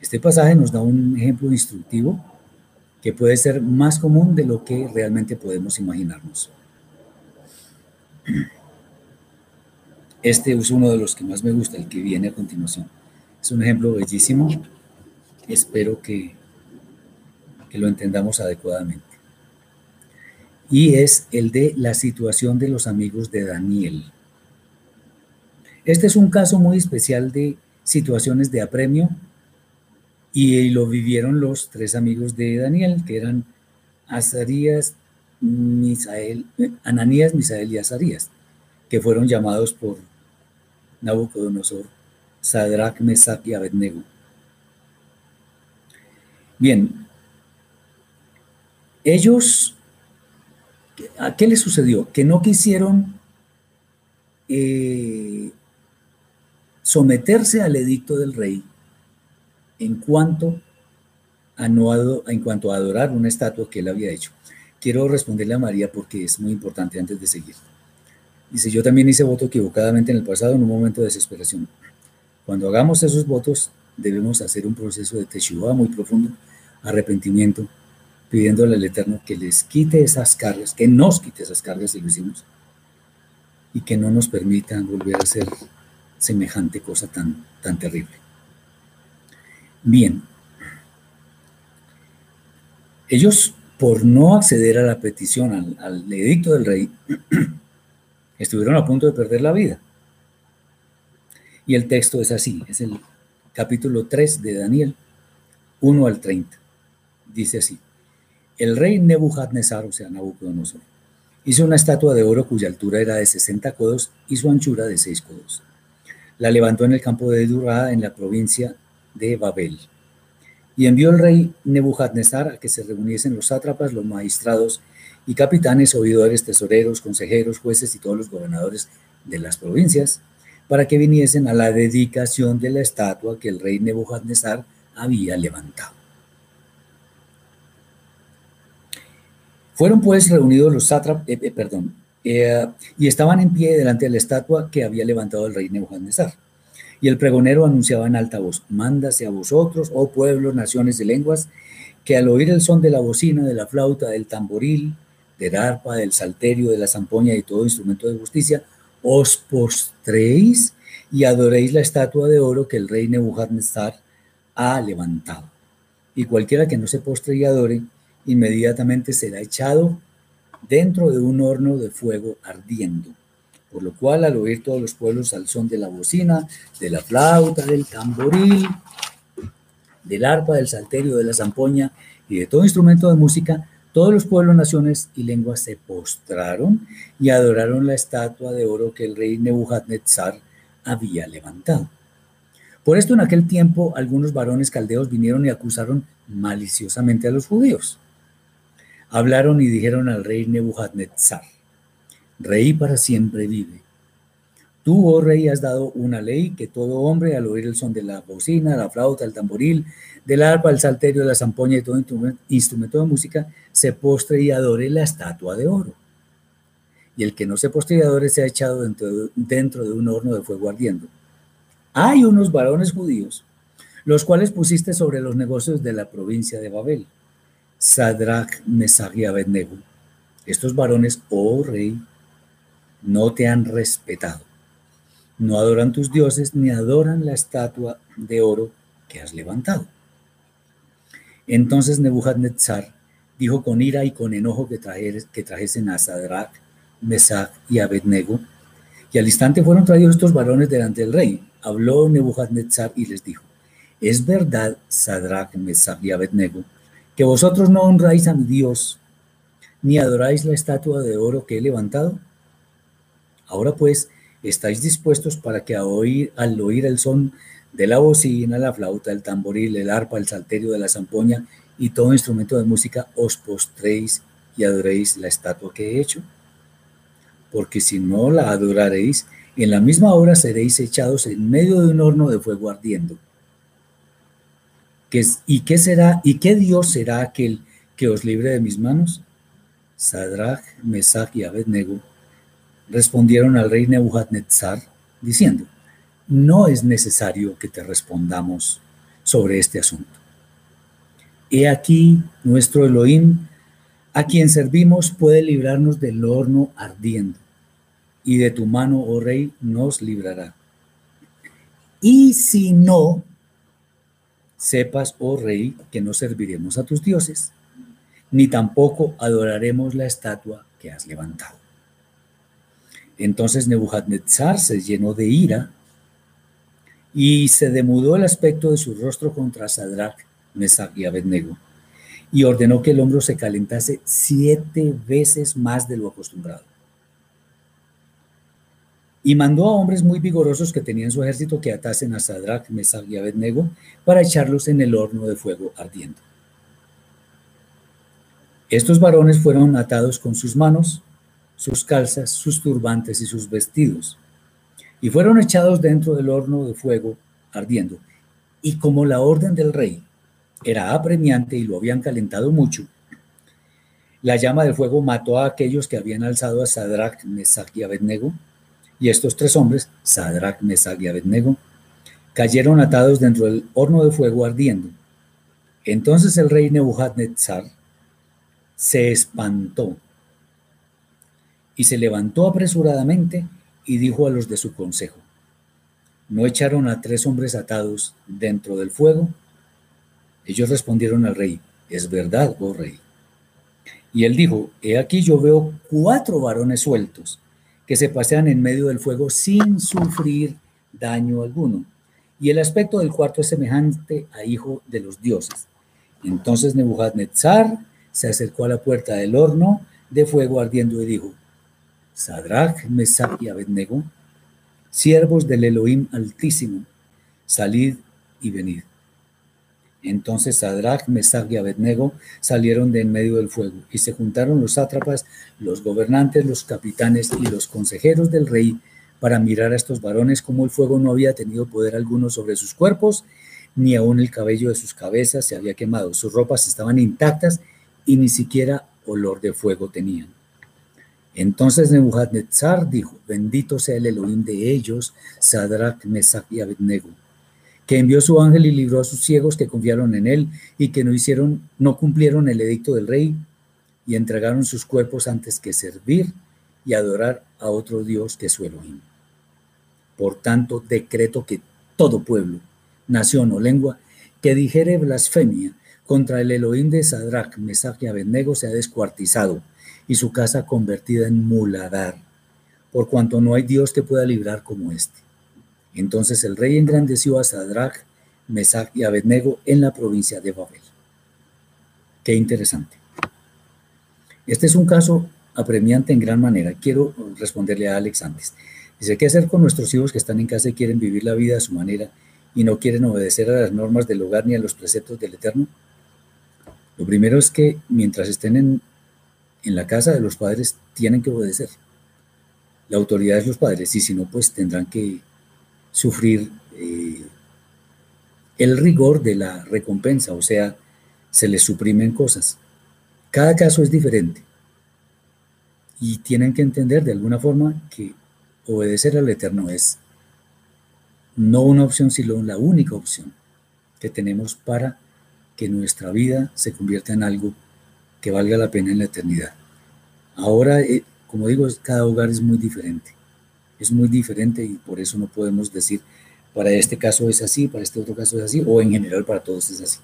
Este pasaje nos da un ejemplo instructivo que puede ser más común de lo que realmente podemos imaginarnos. Este es uno de los que más me gusta, el que viene a continuación. Es un ejemplo bellísimo. Espero que, que lo entendamos adecuadamente. Y es el de la situación de los amigos de Daniel. Este es un caso muy especial de situaciones de apremio y lo vivieron los tres amigos de Daniel, que eran Azarías, Misael, Ananías, Misael y Azarías, que fueron llamados por Nabucodonosor, Sadrach, Mesach y Abednego. Bien, ellos, ¿a qué les sucedió? Que no quisieron eh, someterse al edicto del rey en cuanto a, no, en cuanto a adorar una estatua que él había hecho. Quiero responderle a María porque es muy importante antes de seguir. Dice, yo también hice voto equivocadamente en el pasado en un momento de desesperación. Cuando hagamos esos votos, debemos hacer un proceso de teshuva muy profundo, arrepentimiento, pidiéndole al Eterno que les quite esas cargas, que nos quite esas cargas si lo hicimos, y que no nos permita volver a ser semejante cosa tan, tan terrible. Bien, ellos por no acceder a la petición, al, al edicto del rey, estuvieron a punto de perder la vida. Y el texto es así, es el capítulo 3 de Daniel, 1 al 30. Dice así, el rey Nebuchadnezzar, o sea, Nabucodonosor, hizo una estatua de oro cuya altura era de 60 codos y su anchura de 6 codos la levantó en el campo de Durá, en la provincia de Babel. Y envió el rey Nebuchadnezzar a que se reuniesen los sátrapas, los magistrados y capitanes, oidores, tesoreros, consejeros, jueces y todos los gobernadores de las provincias, para que viniesen a la dedicación de la estatua que el rey Nebuchadnezzar había levantado. Fueron pues reunidos los sátrapas, eh, eh, perdón, eh, y estaban en pie delante de la estatua que había levantado el rey Nebuchadnezzar. Y el pregonero anunciaba en alta voz, mándase a vosotros, oh pueblos, naciones y lenguas, que al oír el son de la bocina, de la flauta, del tamboril, del arpa, del salterio, de la zampoña y todo instrumento de justicia, os postréis y adoréis la estatua de oro que el rey Nebuchadnezzar ha levantado. Y cualquiera que no se postre y adore, inmediatamente será echado dentro de un horno de fuego ardiendo. Por lo cual, al oír todos los pueblos al son de la bocina, de la flauta, del tamboril, del arpa, del salterio, de la zampoña y de todo instrumento de música, todos los pueblos, naciones y lenguas se postraron y adoraron la estatua de oro que el rey Nebuchadnezzar había levantado. Por esto en aquel tiempo algunos varones caldeos vinieron y acusaron maliciosamente a los judíos. Hablaron y dijeron al rey Nebuchadnezzar, Rey para siempre vive. Tú, oh rey, has dado una ley que todo hombre al oír el son de la bocina, la flauta, el tamboril, del arpa, el salterio, la zampoña y todo instrumento de música, se postre y adore la estatua de oro. Y el que no se postre y adore se ha echado dentro de, dentro de un horno de fuego ardiendo. Hay unos varones judíos, los cuales pusiste sobre los negocios de la provincia de Babel Sadrach, Mesach y Abednego. Estos varones, oh rey, no te han respetado. No adoran tus dioses ni adoran la estatua de oro que has levantado. Entonces Nebuchadnezzar dijo con ira y con enojo que, trajesen a Sadrach, Mesach y Abednego. Y al instante fueron traídos estos varones delante del rey. Habló Nebuchadnezzar y les dijo, ¿es verdad, Sadrach, Mesach y Abednego, que vosotros no honráis a mi Dios, ni adoráis la estatua de oro que he levantado? Ahora pues, ¿estáis dispuestos para que al oír, al oír el son de la bocina, la flauta, el tamboril, el arpa, el salterio de la zampoña y todo instrumento de música, os postréis y adoréis la estatua que he hecho? Porque si no la adoraréis, en la misma hora seréis echados en medio de un horno de fuego ardiendo. ¿Y qué será, y qué Dios será aquel que os libre de mis manos? Sadrach, Mesach y Abednego respondieron al rey Nebuchadnezzar diciendo, no es necesario que te respondamos sobre este asunto. He aquí nuestro Elohim, a quien servimos, puede librarnos del horno ardiendo, y de tu mano, oh rey, nos librará. Y si no, Sepas, oh rey, que no serviremos a tus dioses, ni tampoco adoraremos la estatua que has levantado. Entonces Nebuchadnezzar se llenó de ira y se demudó el aspecto de su rostro contra Sadrach, Mesach y Abednego, y ordenó que el hombro se calentase siete veces más de lo acostumbrado. Y mandó a hombres muy vigorosos que tenían su ejército que atasen a Sadrach, Mesach y Abednego para echarlos en el horno de fuego ardiendo. Estos varones fueron atados con sus manos, sus calzas, sus turbantes y sus vestidos, y fueron echados dentro del horno de fuego ardiendo. Y como la orden del rey era apremiante y lo habían calentado mucho, la llama del fuego mató a aquellos que habían alzado a Sadrach, Mesach y Abednego, y estos tres hombres, Sadrach, Mesach y Abednego, cayeron atados dentro del horno de fuego ardiendo. Entonces el rey Nebuchadnezzar se espantó y se levantó apresuradamente y dijo a los de su consejo, ¿no echaron a tres hombres atados dentro del fuego? Ellos respondieron al rey, es verdad, oh rey. Y él dijo, he aquí yo veo cuatro varones sueltos que se pasean en medio del fuego sin sufrir daño alguno. Y el aspecto del cuarto es semejante a hijo de los dioses. Entonces Nebuchadnezzar se acercó a la puerta del horno de fuego ardiendo y dijo, Sadrach, Mesach y Abednego, siervos del Elohim Altísimo, salid y venid. Entonces Sadrach, Mesach y Abednego salieron de en medio del fuego y se juntaron los sátrapas, los gobernantes, los capitanes y los consejeros del rey para mirar a estos varones como el fuego no había tenido poder alguno sobre sus cuerpos, ni aún el cabello de sus cabezas se había quemado, sus ropas estaban intactas y ni siquiera olor de fuego tenían. Entonces Nebuchadnezzar dijo, bendito sea el Elohim de ellos, Sadrach, Mesach y Abednego, que envió su ángel y libró a sus ciegos que confiaron en él y que no hicieron, no cumplieron el edicto del rey y entregaron sus cuerpos antes que servir y adorar a otro Dios que su Elohim. Por tanto, decreto que todo pueblo, nación o lengua que dijere blasfemia contra el Elohim de Sadrach, Mesach y Abednego sea descuartizado y su casa convertida en muladar, por cuanto no hay Dios que pueda librar como este. Entonces el rey engrandeció a Sadrach, Mesach y Abednego en la provincia de Babel. Qué interesante. Este es un caso apremiante en gran manera. Quiero responderle a Alex antes. Dice, ¿qué hacer con nuestros hijos que están en casa y quieren vivir la vida a su manera y no quieren obedecer a las normas del hogar ni a los preceptos del Eterno? Lo primero es que mientras estén en, en la casa de los padres, tienen que obedecer. La autoridad es los padres y si no, pues tendrán que sufrir eh, el rigor de la recompensa, o sea, se les suprimen cosas. Cada caso es diferente y tienen que entender de alguna forma que obedecer al Eterno es no una opción, sino la única opción que tenemos para que nuestra vida se convierta en algo que valga la pena en la eternidad. Ahora, eh, como digo, cada hogar es muy diferente es muy diferente y por eso no podemos decir para este caso es así, para este otro caso es así, o en general para todos es así.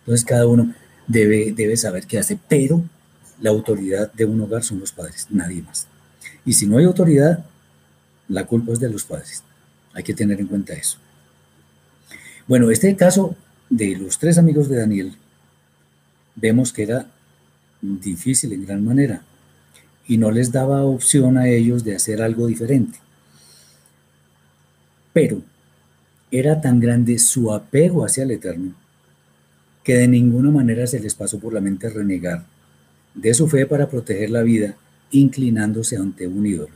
Entonces cada uno debe, debe saber qué hace, pero la autoridad de un hogar son los padres, nadie más. Y si no hay autoridad, la culpa es de los padres. Hay que tener en cuenta eso. Bueno, este caso de los tres amigos de Daniel, vemos que era difícil en gran manera y no les daba opción a ellos de hacer algo diferente. Pero era tan grande su apego hacia el Eterno que de ninguna manera se les pasó por la mente renegar de su fe para proteger la vida, inclinándose ante un ídolo.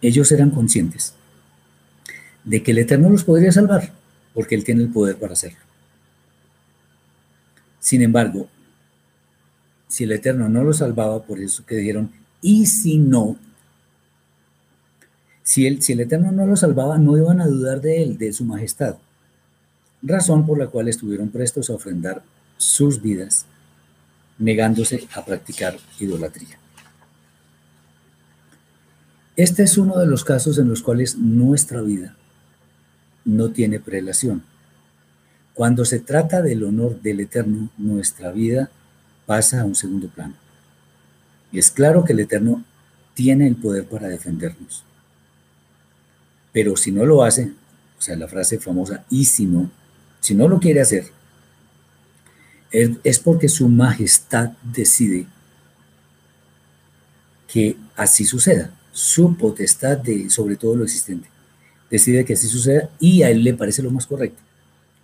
Ellos eran conscientes de que el Eterno los podría salvar, porque Él tiene el poder para hacerlo. Sin embargo, si el Eterno no los salvaba, por eso que dijeron, y si no, si el, si el Eterno no lo salvaba, no iban a dudar de él, de su majestad. Razón por la cual estuvieron prestos a ofrendar sus vidas, negándose a practicar idolatría. Este es uno de los casos en los cuales nuestra vida no tiene prelación. Cuando se trata del honor del Eterno, nuestra vida pasa a un segundo plano. Y es claro que el Eterno tiene el poder para defendernos. Pero si no lo hace, o sea, la frase famosa, y si no, si no lo quiere hacer, es, porque su majestad decide que así suceda. Su potestad de, sobre todo lo existente, decide que así suceda y a él le parece lo más correcto,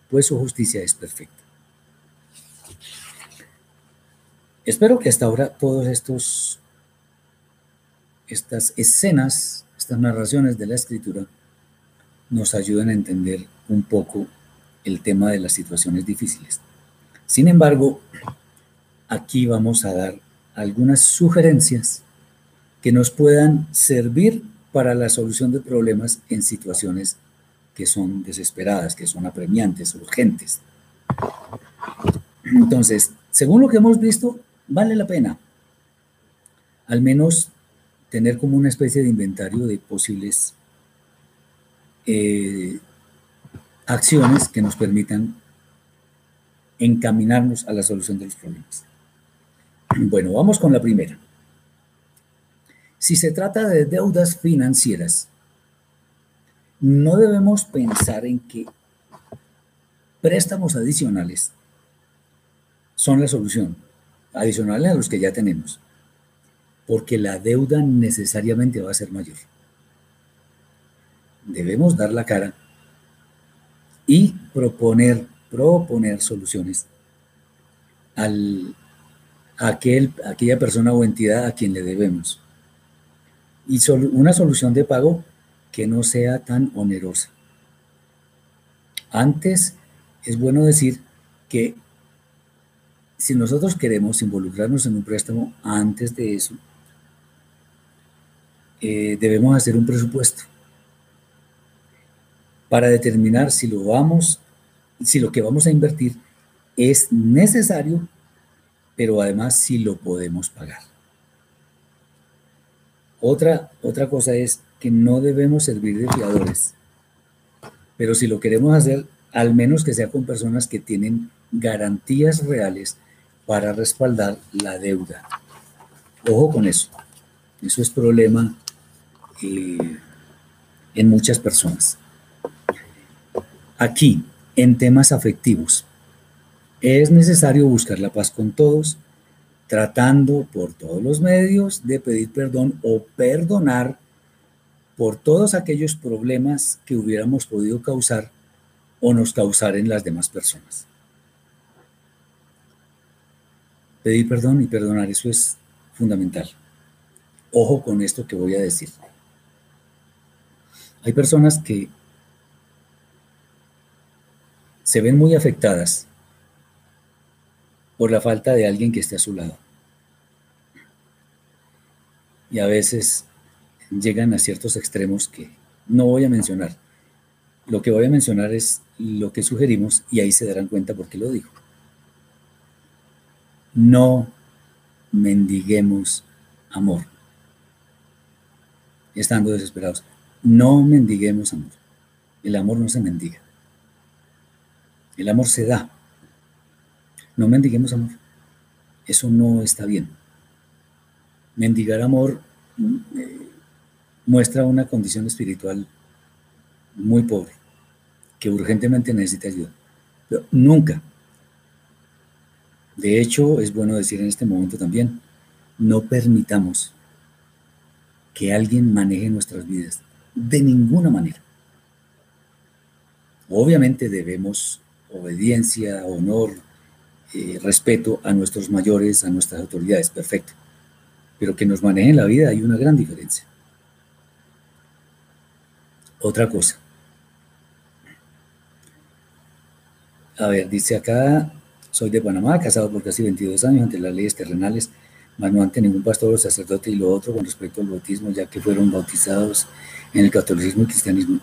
pues su justicia es perfecta. Espero que hasta ahora todos estos estas escenas, estas narraciones de la escritura nos ayudan a entender un poco el tema de las situaciones difíciles. Sin embargo, aquí vamos a dar algunas sugerencias que nos puedan servir para la solución de problemas en situaciones que son desesperadas, que son apremiantes, urgentes. Entonces, según lo que hemos visto, vale la pena al menos tener como una especie de inventario de posibles eh, acciones que nos permitan encaminarnos a la solución de los problemas. Bueno, vamos con la primera. Si se trata de deudas financieras, no debemos pensar en que préstamos adicionales son la solución, adicionales a los que ya tenemos, porque la deuda necesariamente va a ser mayor debemos dar la cara y proponer, proponer soluciones al, a aquel, aquella persona o entidad a quien le debemos. Y una solución de pago que no sea tan onerosa. Antes, es bueno decir que si nosotros queremos involucrarnos en un préstamo, antes de eso, eh, debemos hacer un presupuesto para determinar si lo vamos, si lo que vamos a invertir es necesario, pero además si lo podemos pagar. Otra, otra cosa es que no debemos servir de fiadores, pero si lo queremos hacer, al menos que sea con personas que tienen garantías reales para respaldar la deuda. Ojo con eso. Eso es problema eh, en muchas personas. Aquí, en temas afectivos, es necesario buscar la paz con todos, tratando por todos los medios de pedir perdón o perdonar por todos aquellos problemas que hubiéramos podido causar o nos causar en las demás personas. Pedir perdón y perdonar, eso es fundamental. Ojo con esto que voy a decir. Hay personas que se ven muy afectadas por la falta de alguien que esté a su lado. Y a veces llegan a ciertos extremos que no voy a mencionar. Lo que voy a mencionar es lo que sugerimos y ahí se darán cuenta por qué lo digo. No mendiguemos amor. Estando desesperados. No mendiguemos amor. El amor no se mendiga. El amor se da. No mendiguemos amor. Eso no está bien. Mendigar amor eh, muestra una condición espiritual muy pobre, que urgentemente necesita ayuda. Pero nunca. De hecho, es bueno decir en este momento también, no permitamos que alguien maneje nuestras vidas. De ninguna manera. Obviamente debemos obediencia, honor, eh, respeto a nuestros mayores, a nuestras autoridades, perfecto. Pero que nos manejen la vida hay una gran diferencia. Otra cosa. A ver, dice acá, soy de Panamá, casado por casi 22 años ante las leyes terrenales, mas no ante ningún pastor o sacerdote y lo otro con respecto al bautismo, ya que fueron bautizados en el catolicismo y cristianismo.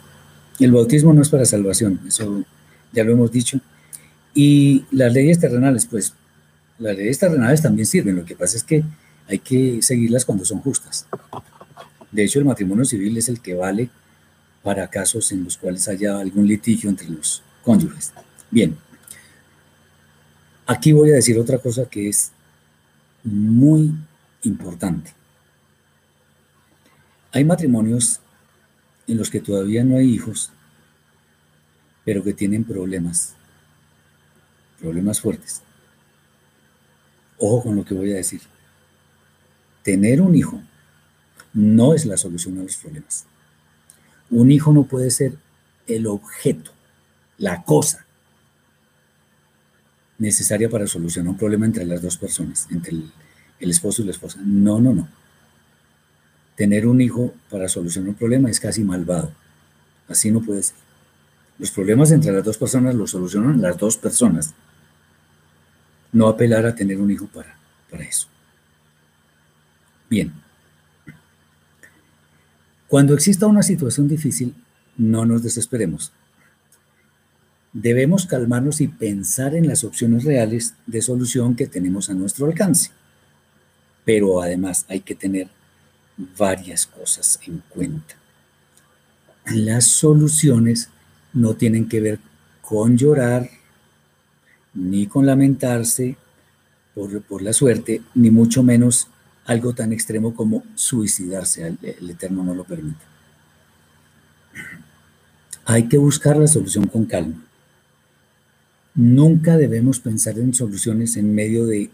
El bautismo no es para salvación, eso ya lo hemos dicho. Y las leyes terrenales, pues las leyes terrenales también sirven, lo que pasa es que hay que seguirlas cuando son justas. De hecho, el matrimonio civil es el que vale para casos en los cuales haya algún litigio entre los cónyuges. Bien, aquí voy a decir otra cosa que es muy importante. Hay matrimonios en los que todavía no hay hijos pero que tienen problemas, problemas fuertes. Ojo con lo que voy a decir. Tener un hijo no es la solución a los problemas. Un hijo no puede ser el objeto, la cosa necesaria para solucionar un problema entre las dos personas, entre el, esposo y la esposa. No, no, no. Tener un hijo para solucionar un problema es casi malvado. Así no puede ser. Los problemas entre las dos personas los solucionan las dos personas. No apelar a tener un hijo para, para eso. Bien. Cuando exista una situación difícil, no nos desesperemos. Debemos calmarnos y pensar en las opciones reales de solución que tenemos a nuestro alcance. Pero además hay que tener varias cosas en cuenta. Las soluciones no tienen que ver con llorar, ni con lamentarse por, la suerte, ni mucho menos algo tan extremo como suicidarse. El, el Eterno no lo permite. Hay que buscar la solución con calma. Nunca debemos pensar en soluciones en medio de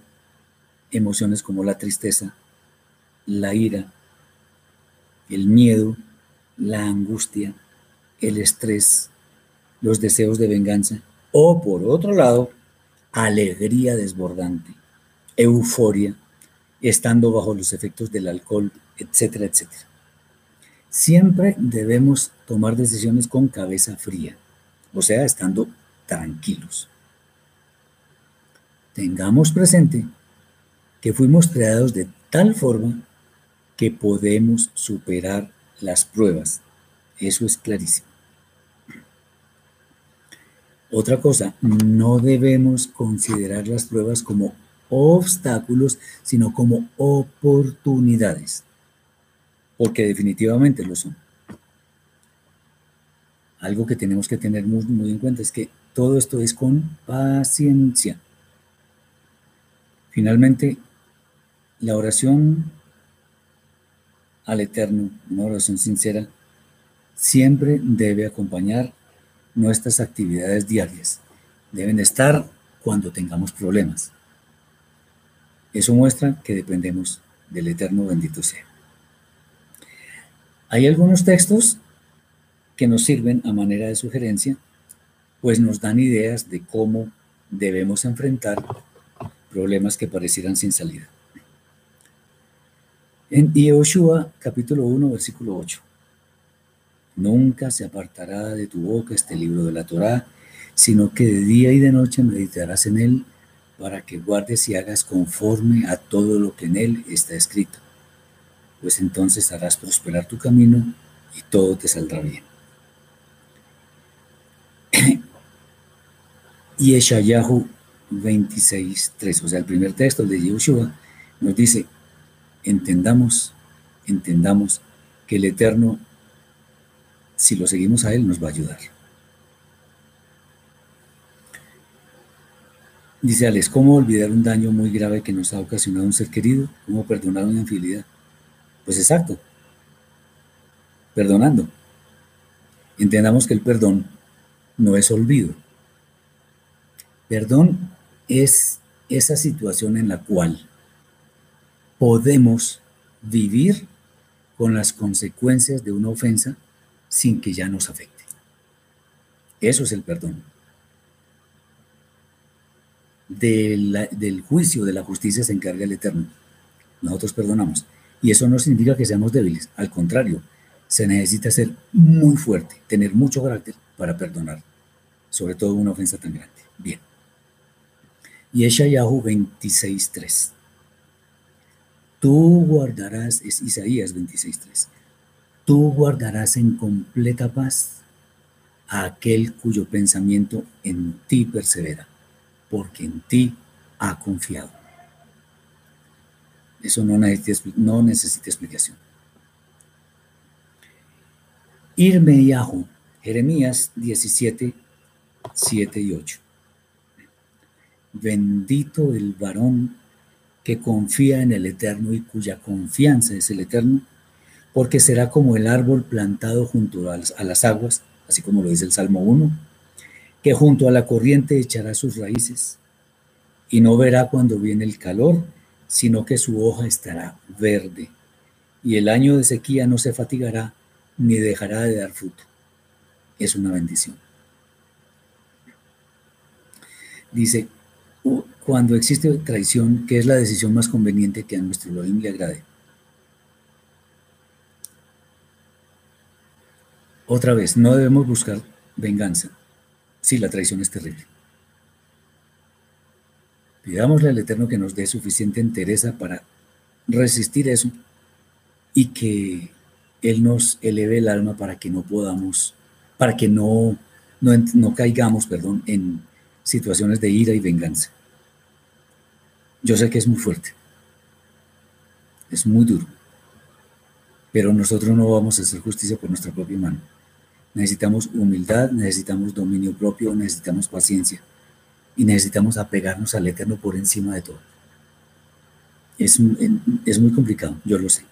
emociones como la tristeza, la ira, el miedo, la angustia, el estrés, los deseos de venganza, o por otro lado, alegría desbordante, euforia, estando bajo los efectos del alcohol, etcétera, etcétera. Siempre debemos tomar decisiones con cabeza fría, o sea, estando tranquilos. Tengamos presente que fuimos creados de tal forma que podemos superar las pruebas. Eso es clarísimo. Otra cosa, no debemos considerar las pruebas como obstáculos, sino como oportunidades, porque definitivamente lo son. Algo que tenemos que tener muy, en cuenta es que todo esto es con paciencia. Finalmente, la oración al Eterno, una oración sincera, siempre debe acompañar nuestras actividades diarias. Deben estar cuando tengamos problemas. Eso muestra que dependemos del Eterno bendito sea. Hay algunos textos que nos sirven a manera de sugerencia, pues nos dan ideas de cómo debemos enfrentar problemas que parecieran sin salida. En Yehoshua capítulo 1 versículo 8. Nunca se apartará de tu boca este libro de la Torá, sino que de día y de noche meditarás en él para que guardes y hagas conforme a todo lo que en él está escrito. Pues entonces harás prosperar tu camino y todo te saldrá bien. y Eshayahu 26.3, o sea, el primer texto de Yehoshua, nos dice, entendamos, entendamos que el Eterno, si lo seguimos a Él, nos va a ayudar. Dice Alex, ¿cómo olvidar un daño muy grave que nos ha ocasionado un ser querido? ¿Cómo perdonar una infidelidad? Pues exacto, perdonando. Entendamos que el perdón no es olvido. Perdón es esa situación en la cual podemos vivir con las consecuencias de una ofensa sin que ya nos afecte. Eso es el perdón. del juicio de la justicia se encarga el Eterno. Nosotros perdonamos. Y eso no significa que seamos débiles. Al contrario, se necesita ser muy fuerte, tener mucho carácter para perdonar, sobre todo una ofensa tan grande. Bien. Y Yahoo 26.3. Tú guardarás, es Isaías 26.3. Tú guardarás en completa paz a aquel cuyo pensamiento en ti persevera, porque en ti ha confiado. Eso no necesita, explicación. Irme Yahoo, Jeremías 17, 7 y 8. Bendito el varón que confía en el Eterno y cuya confianza es el Eterno, porque será como el árbol plantado junto a las, aguas, así como lo dice el Salmo 1, que junto a la corriente echará sus raíces y no verá cuando viene el calor, sino que su hoja estará verde y el año de sequía no se fatigará ni dejará de dar fruto. Es una bendición. Dice, cuando existe traición, ¿qué es la decisión más conveniente que a nuestro Elohim le agrade? Otra vez, no debemos buscar venganza. Sí, la traición es terrible. Pidámosle al Eterno que nos dé suficiente entereza para resistir eso y que Él nos eleve el alma para que no podamos, para que no, no, no caigamos, perdón, en situaciones de ira y venganza. Yo sé que es muy fuerte, es muy duro, pero nosotros no vamos a hacer justicia por nuestra propia mano. Necesitamos humildad, necesitamos dominio propio, necesitamos paciencia y necesitamos apegarnos al Eterno por encima de todo. Es, es muy complicado, yo lo sé.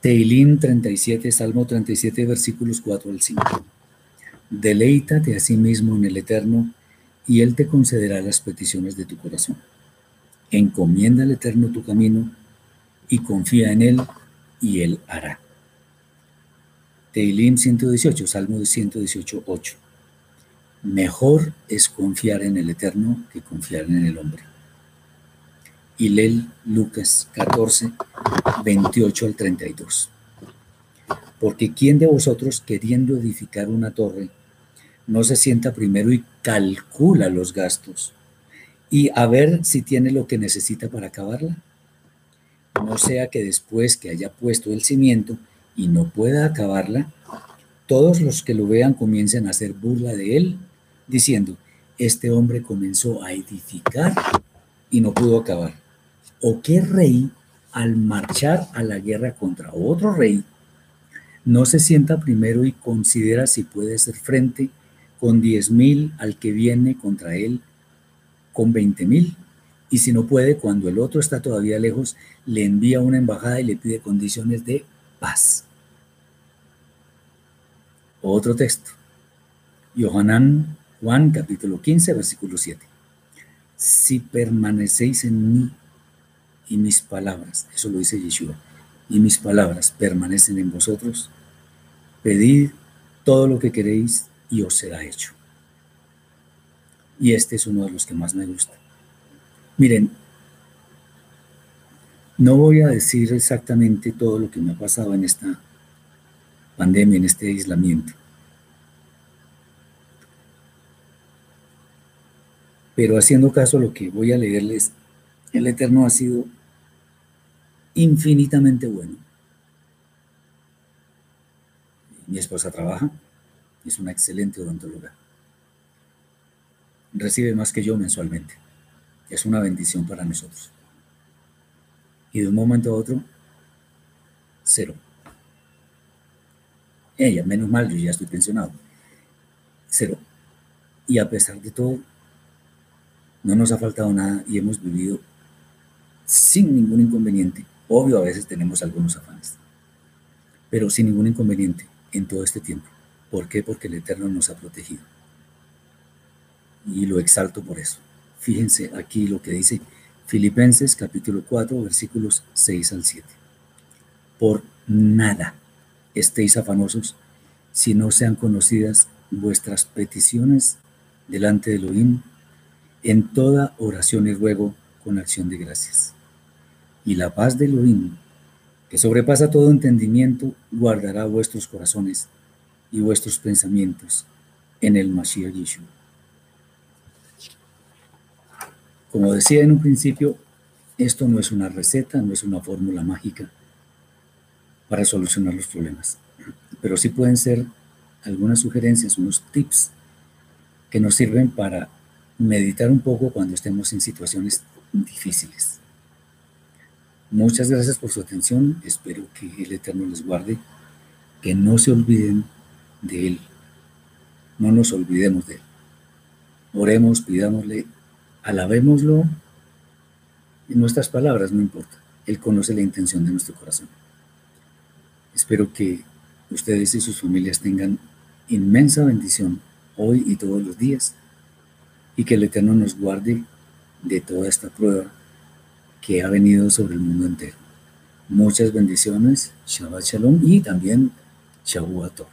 Teilim 37, Salmo 37, versículos 4 al 5. Deleítate a sí mismo en el Eterno y Él te concederá las peticiones de tu corazón. Encomienda al Eterno tu camino y confía en Él y Él hará. Teilim 118, Salmo de 118, 8. Mejor es confiar en el Eterno que confiar en el hombre. Hilel Lucas 14, 28 al 32. Porque ¿quién de vosotros queriendo edificar una torre no se sienta primero y calcula los gastos y a ver si tiene lo que necesita para acabarla? No sea que después que haya puesto el cimiento y no pueda acabarla, todos los que lo vean comiencen a hacer burla de él, diciendo, este hombre comenzó a edificar y no pudo acabar. ¿O qué rey, al marchar a la guerra contra otro rey, no se sienta primero y considera si puede hacer frente con diez mil al que viene contra él con veinte mil? Y si no puede, cuando el otro está todavía lejos, le envía una embajada y le pide condiciones de paz. Otro texto. Yohanan Juan capítulo 15, versículo 7. Si permanecéis en mí y mis palabras, eso lo dice Yeshua, y mis palabras permanecen en vosotros, pedid todo lo que queréis y os será hecho. Y este es uno de los que más me gusta. Miren, no voy a decir exactamente todo lo que me ha pasado en esta pandemia, en este aislamiento. Pero haciendo caso a lo que voy a leerles, el Eterno ha sido infinitamente bueno. Mi esposa trabaja, es una excelente odontóloga. Recibe más que yo mensualmente. Es una bendición para nosotros. Y de un momento a otro, cero. Ella, menos mal, yo ya estoy pensionado. Cero. Y a pesar de todo, no nos ha faltado nada y hemos vivido sin ningún inconveniente. Obvio, a veces tenemos algunos afanes, pero sin ningún inconveniente en todo este tiempo. ¿Por qué? Porque el Eterno nos ha protegido. Y lo exalto por eso. Fíjense aquí lo que dice Filipenses capítulo 4, versículos 6 al 7. Por nada estéis afanosos si no sean conocidas vuestras peticiones delante de Elohim en toda oración y ruego con acción de gracias. Y la paz de Elohim, que sobrepasa todo entendimiento, guardará vuestros corazones y vuestros pensamientos en el Mashiach Yeshua. Como decía en un principio, esto no es una receta, no es una fórmula mágica para solucionar los problemas. Pero sí pueden ser algunas sugerencias, unos tips que nos sirven para meditar un poco cuando estemos en situaciones difíciles. Muchas gracias por su atención. Espero que el Eterno les guarde, que no se olviden de Él. No nos olvidemos de Él. Oremos, pidámosle, alabémoslo en nuestras palabras, no importa. Él conoce la intención de nuestro corazón. Espero que ustedes y sus familias tengan inmensa bendición hoy y todos los días y que el Eterno nos guarde de toda esta prueba que ha venido sobre el mundo entero. Muchas bendiciones, Shabbat Shalom y también Shavuot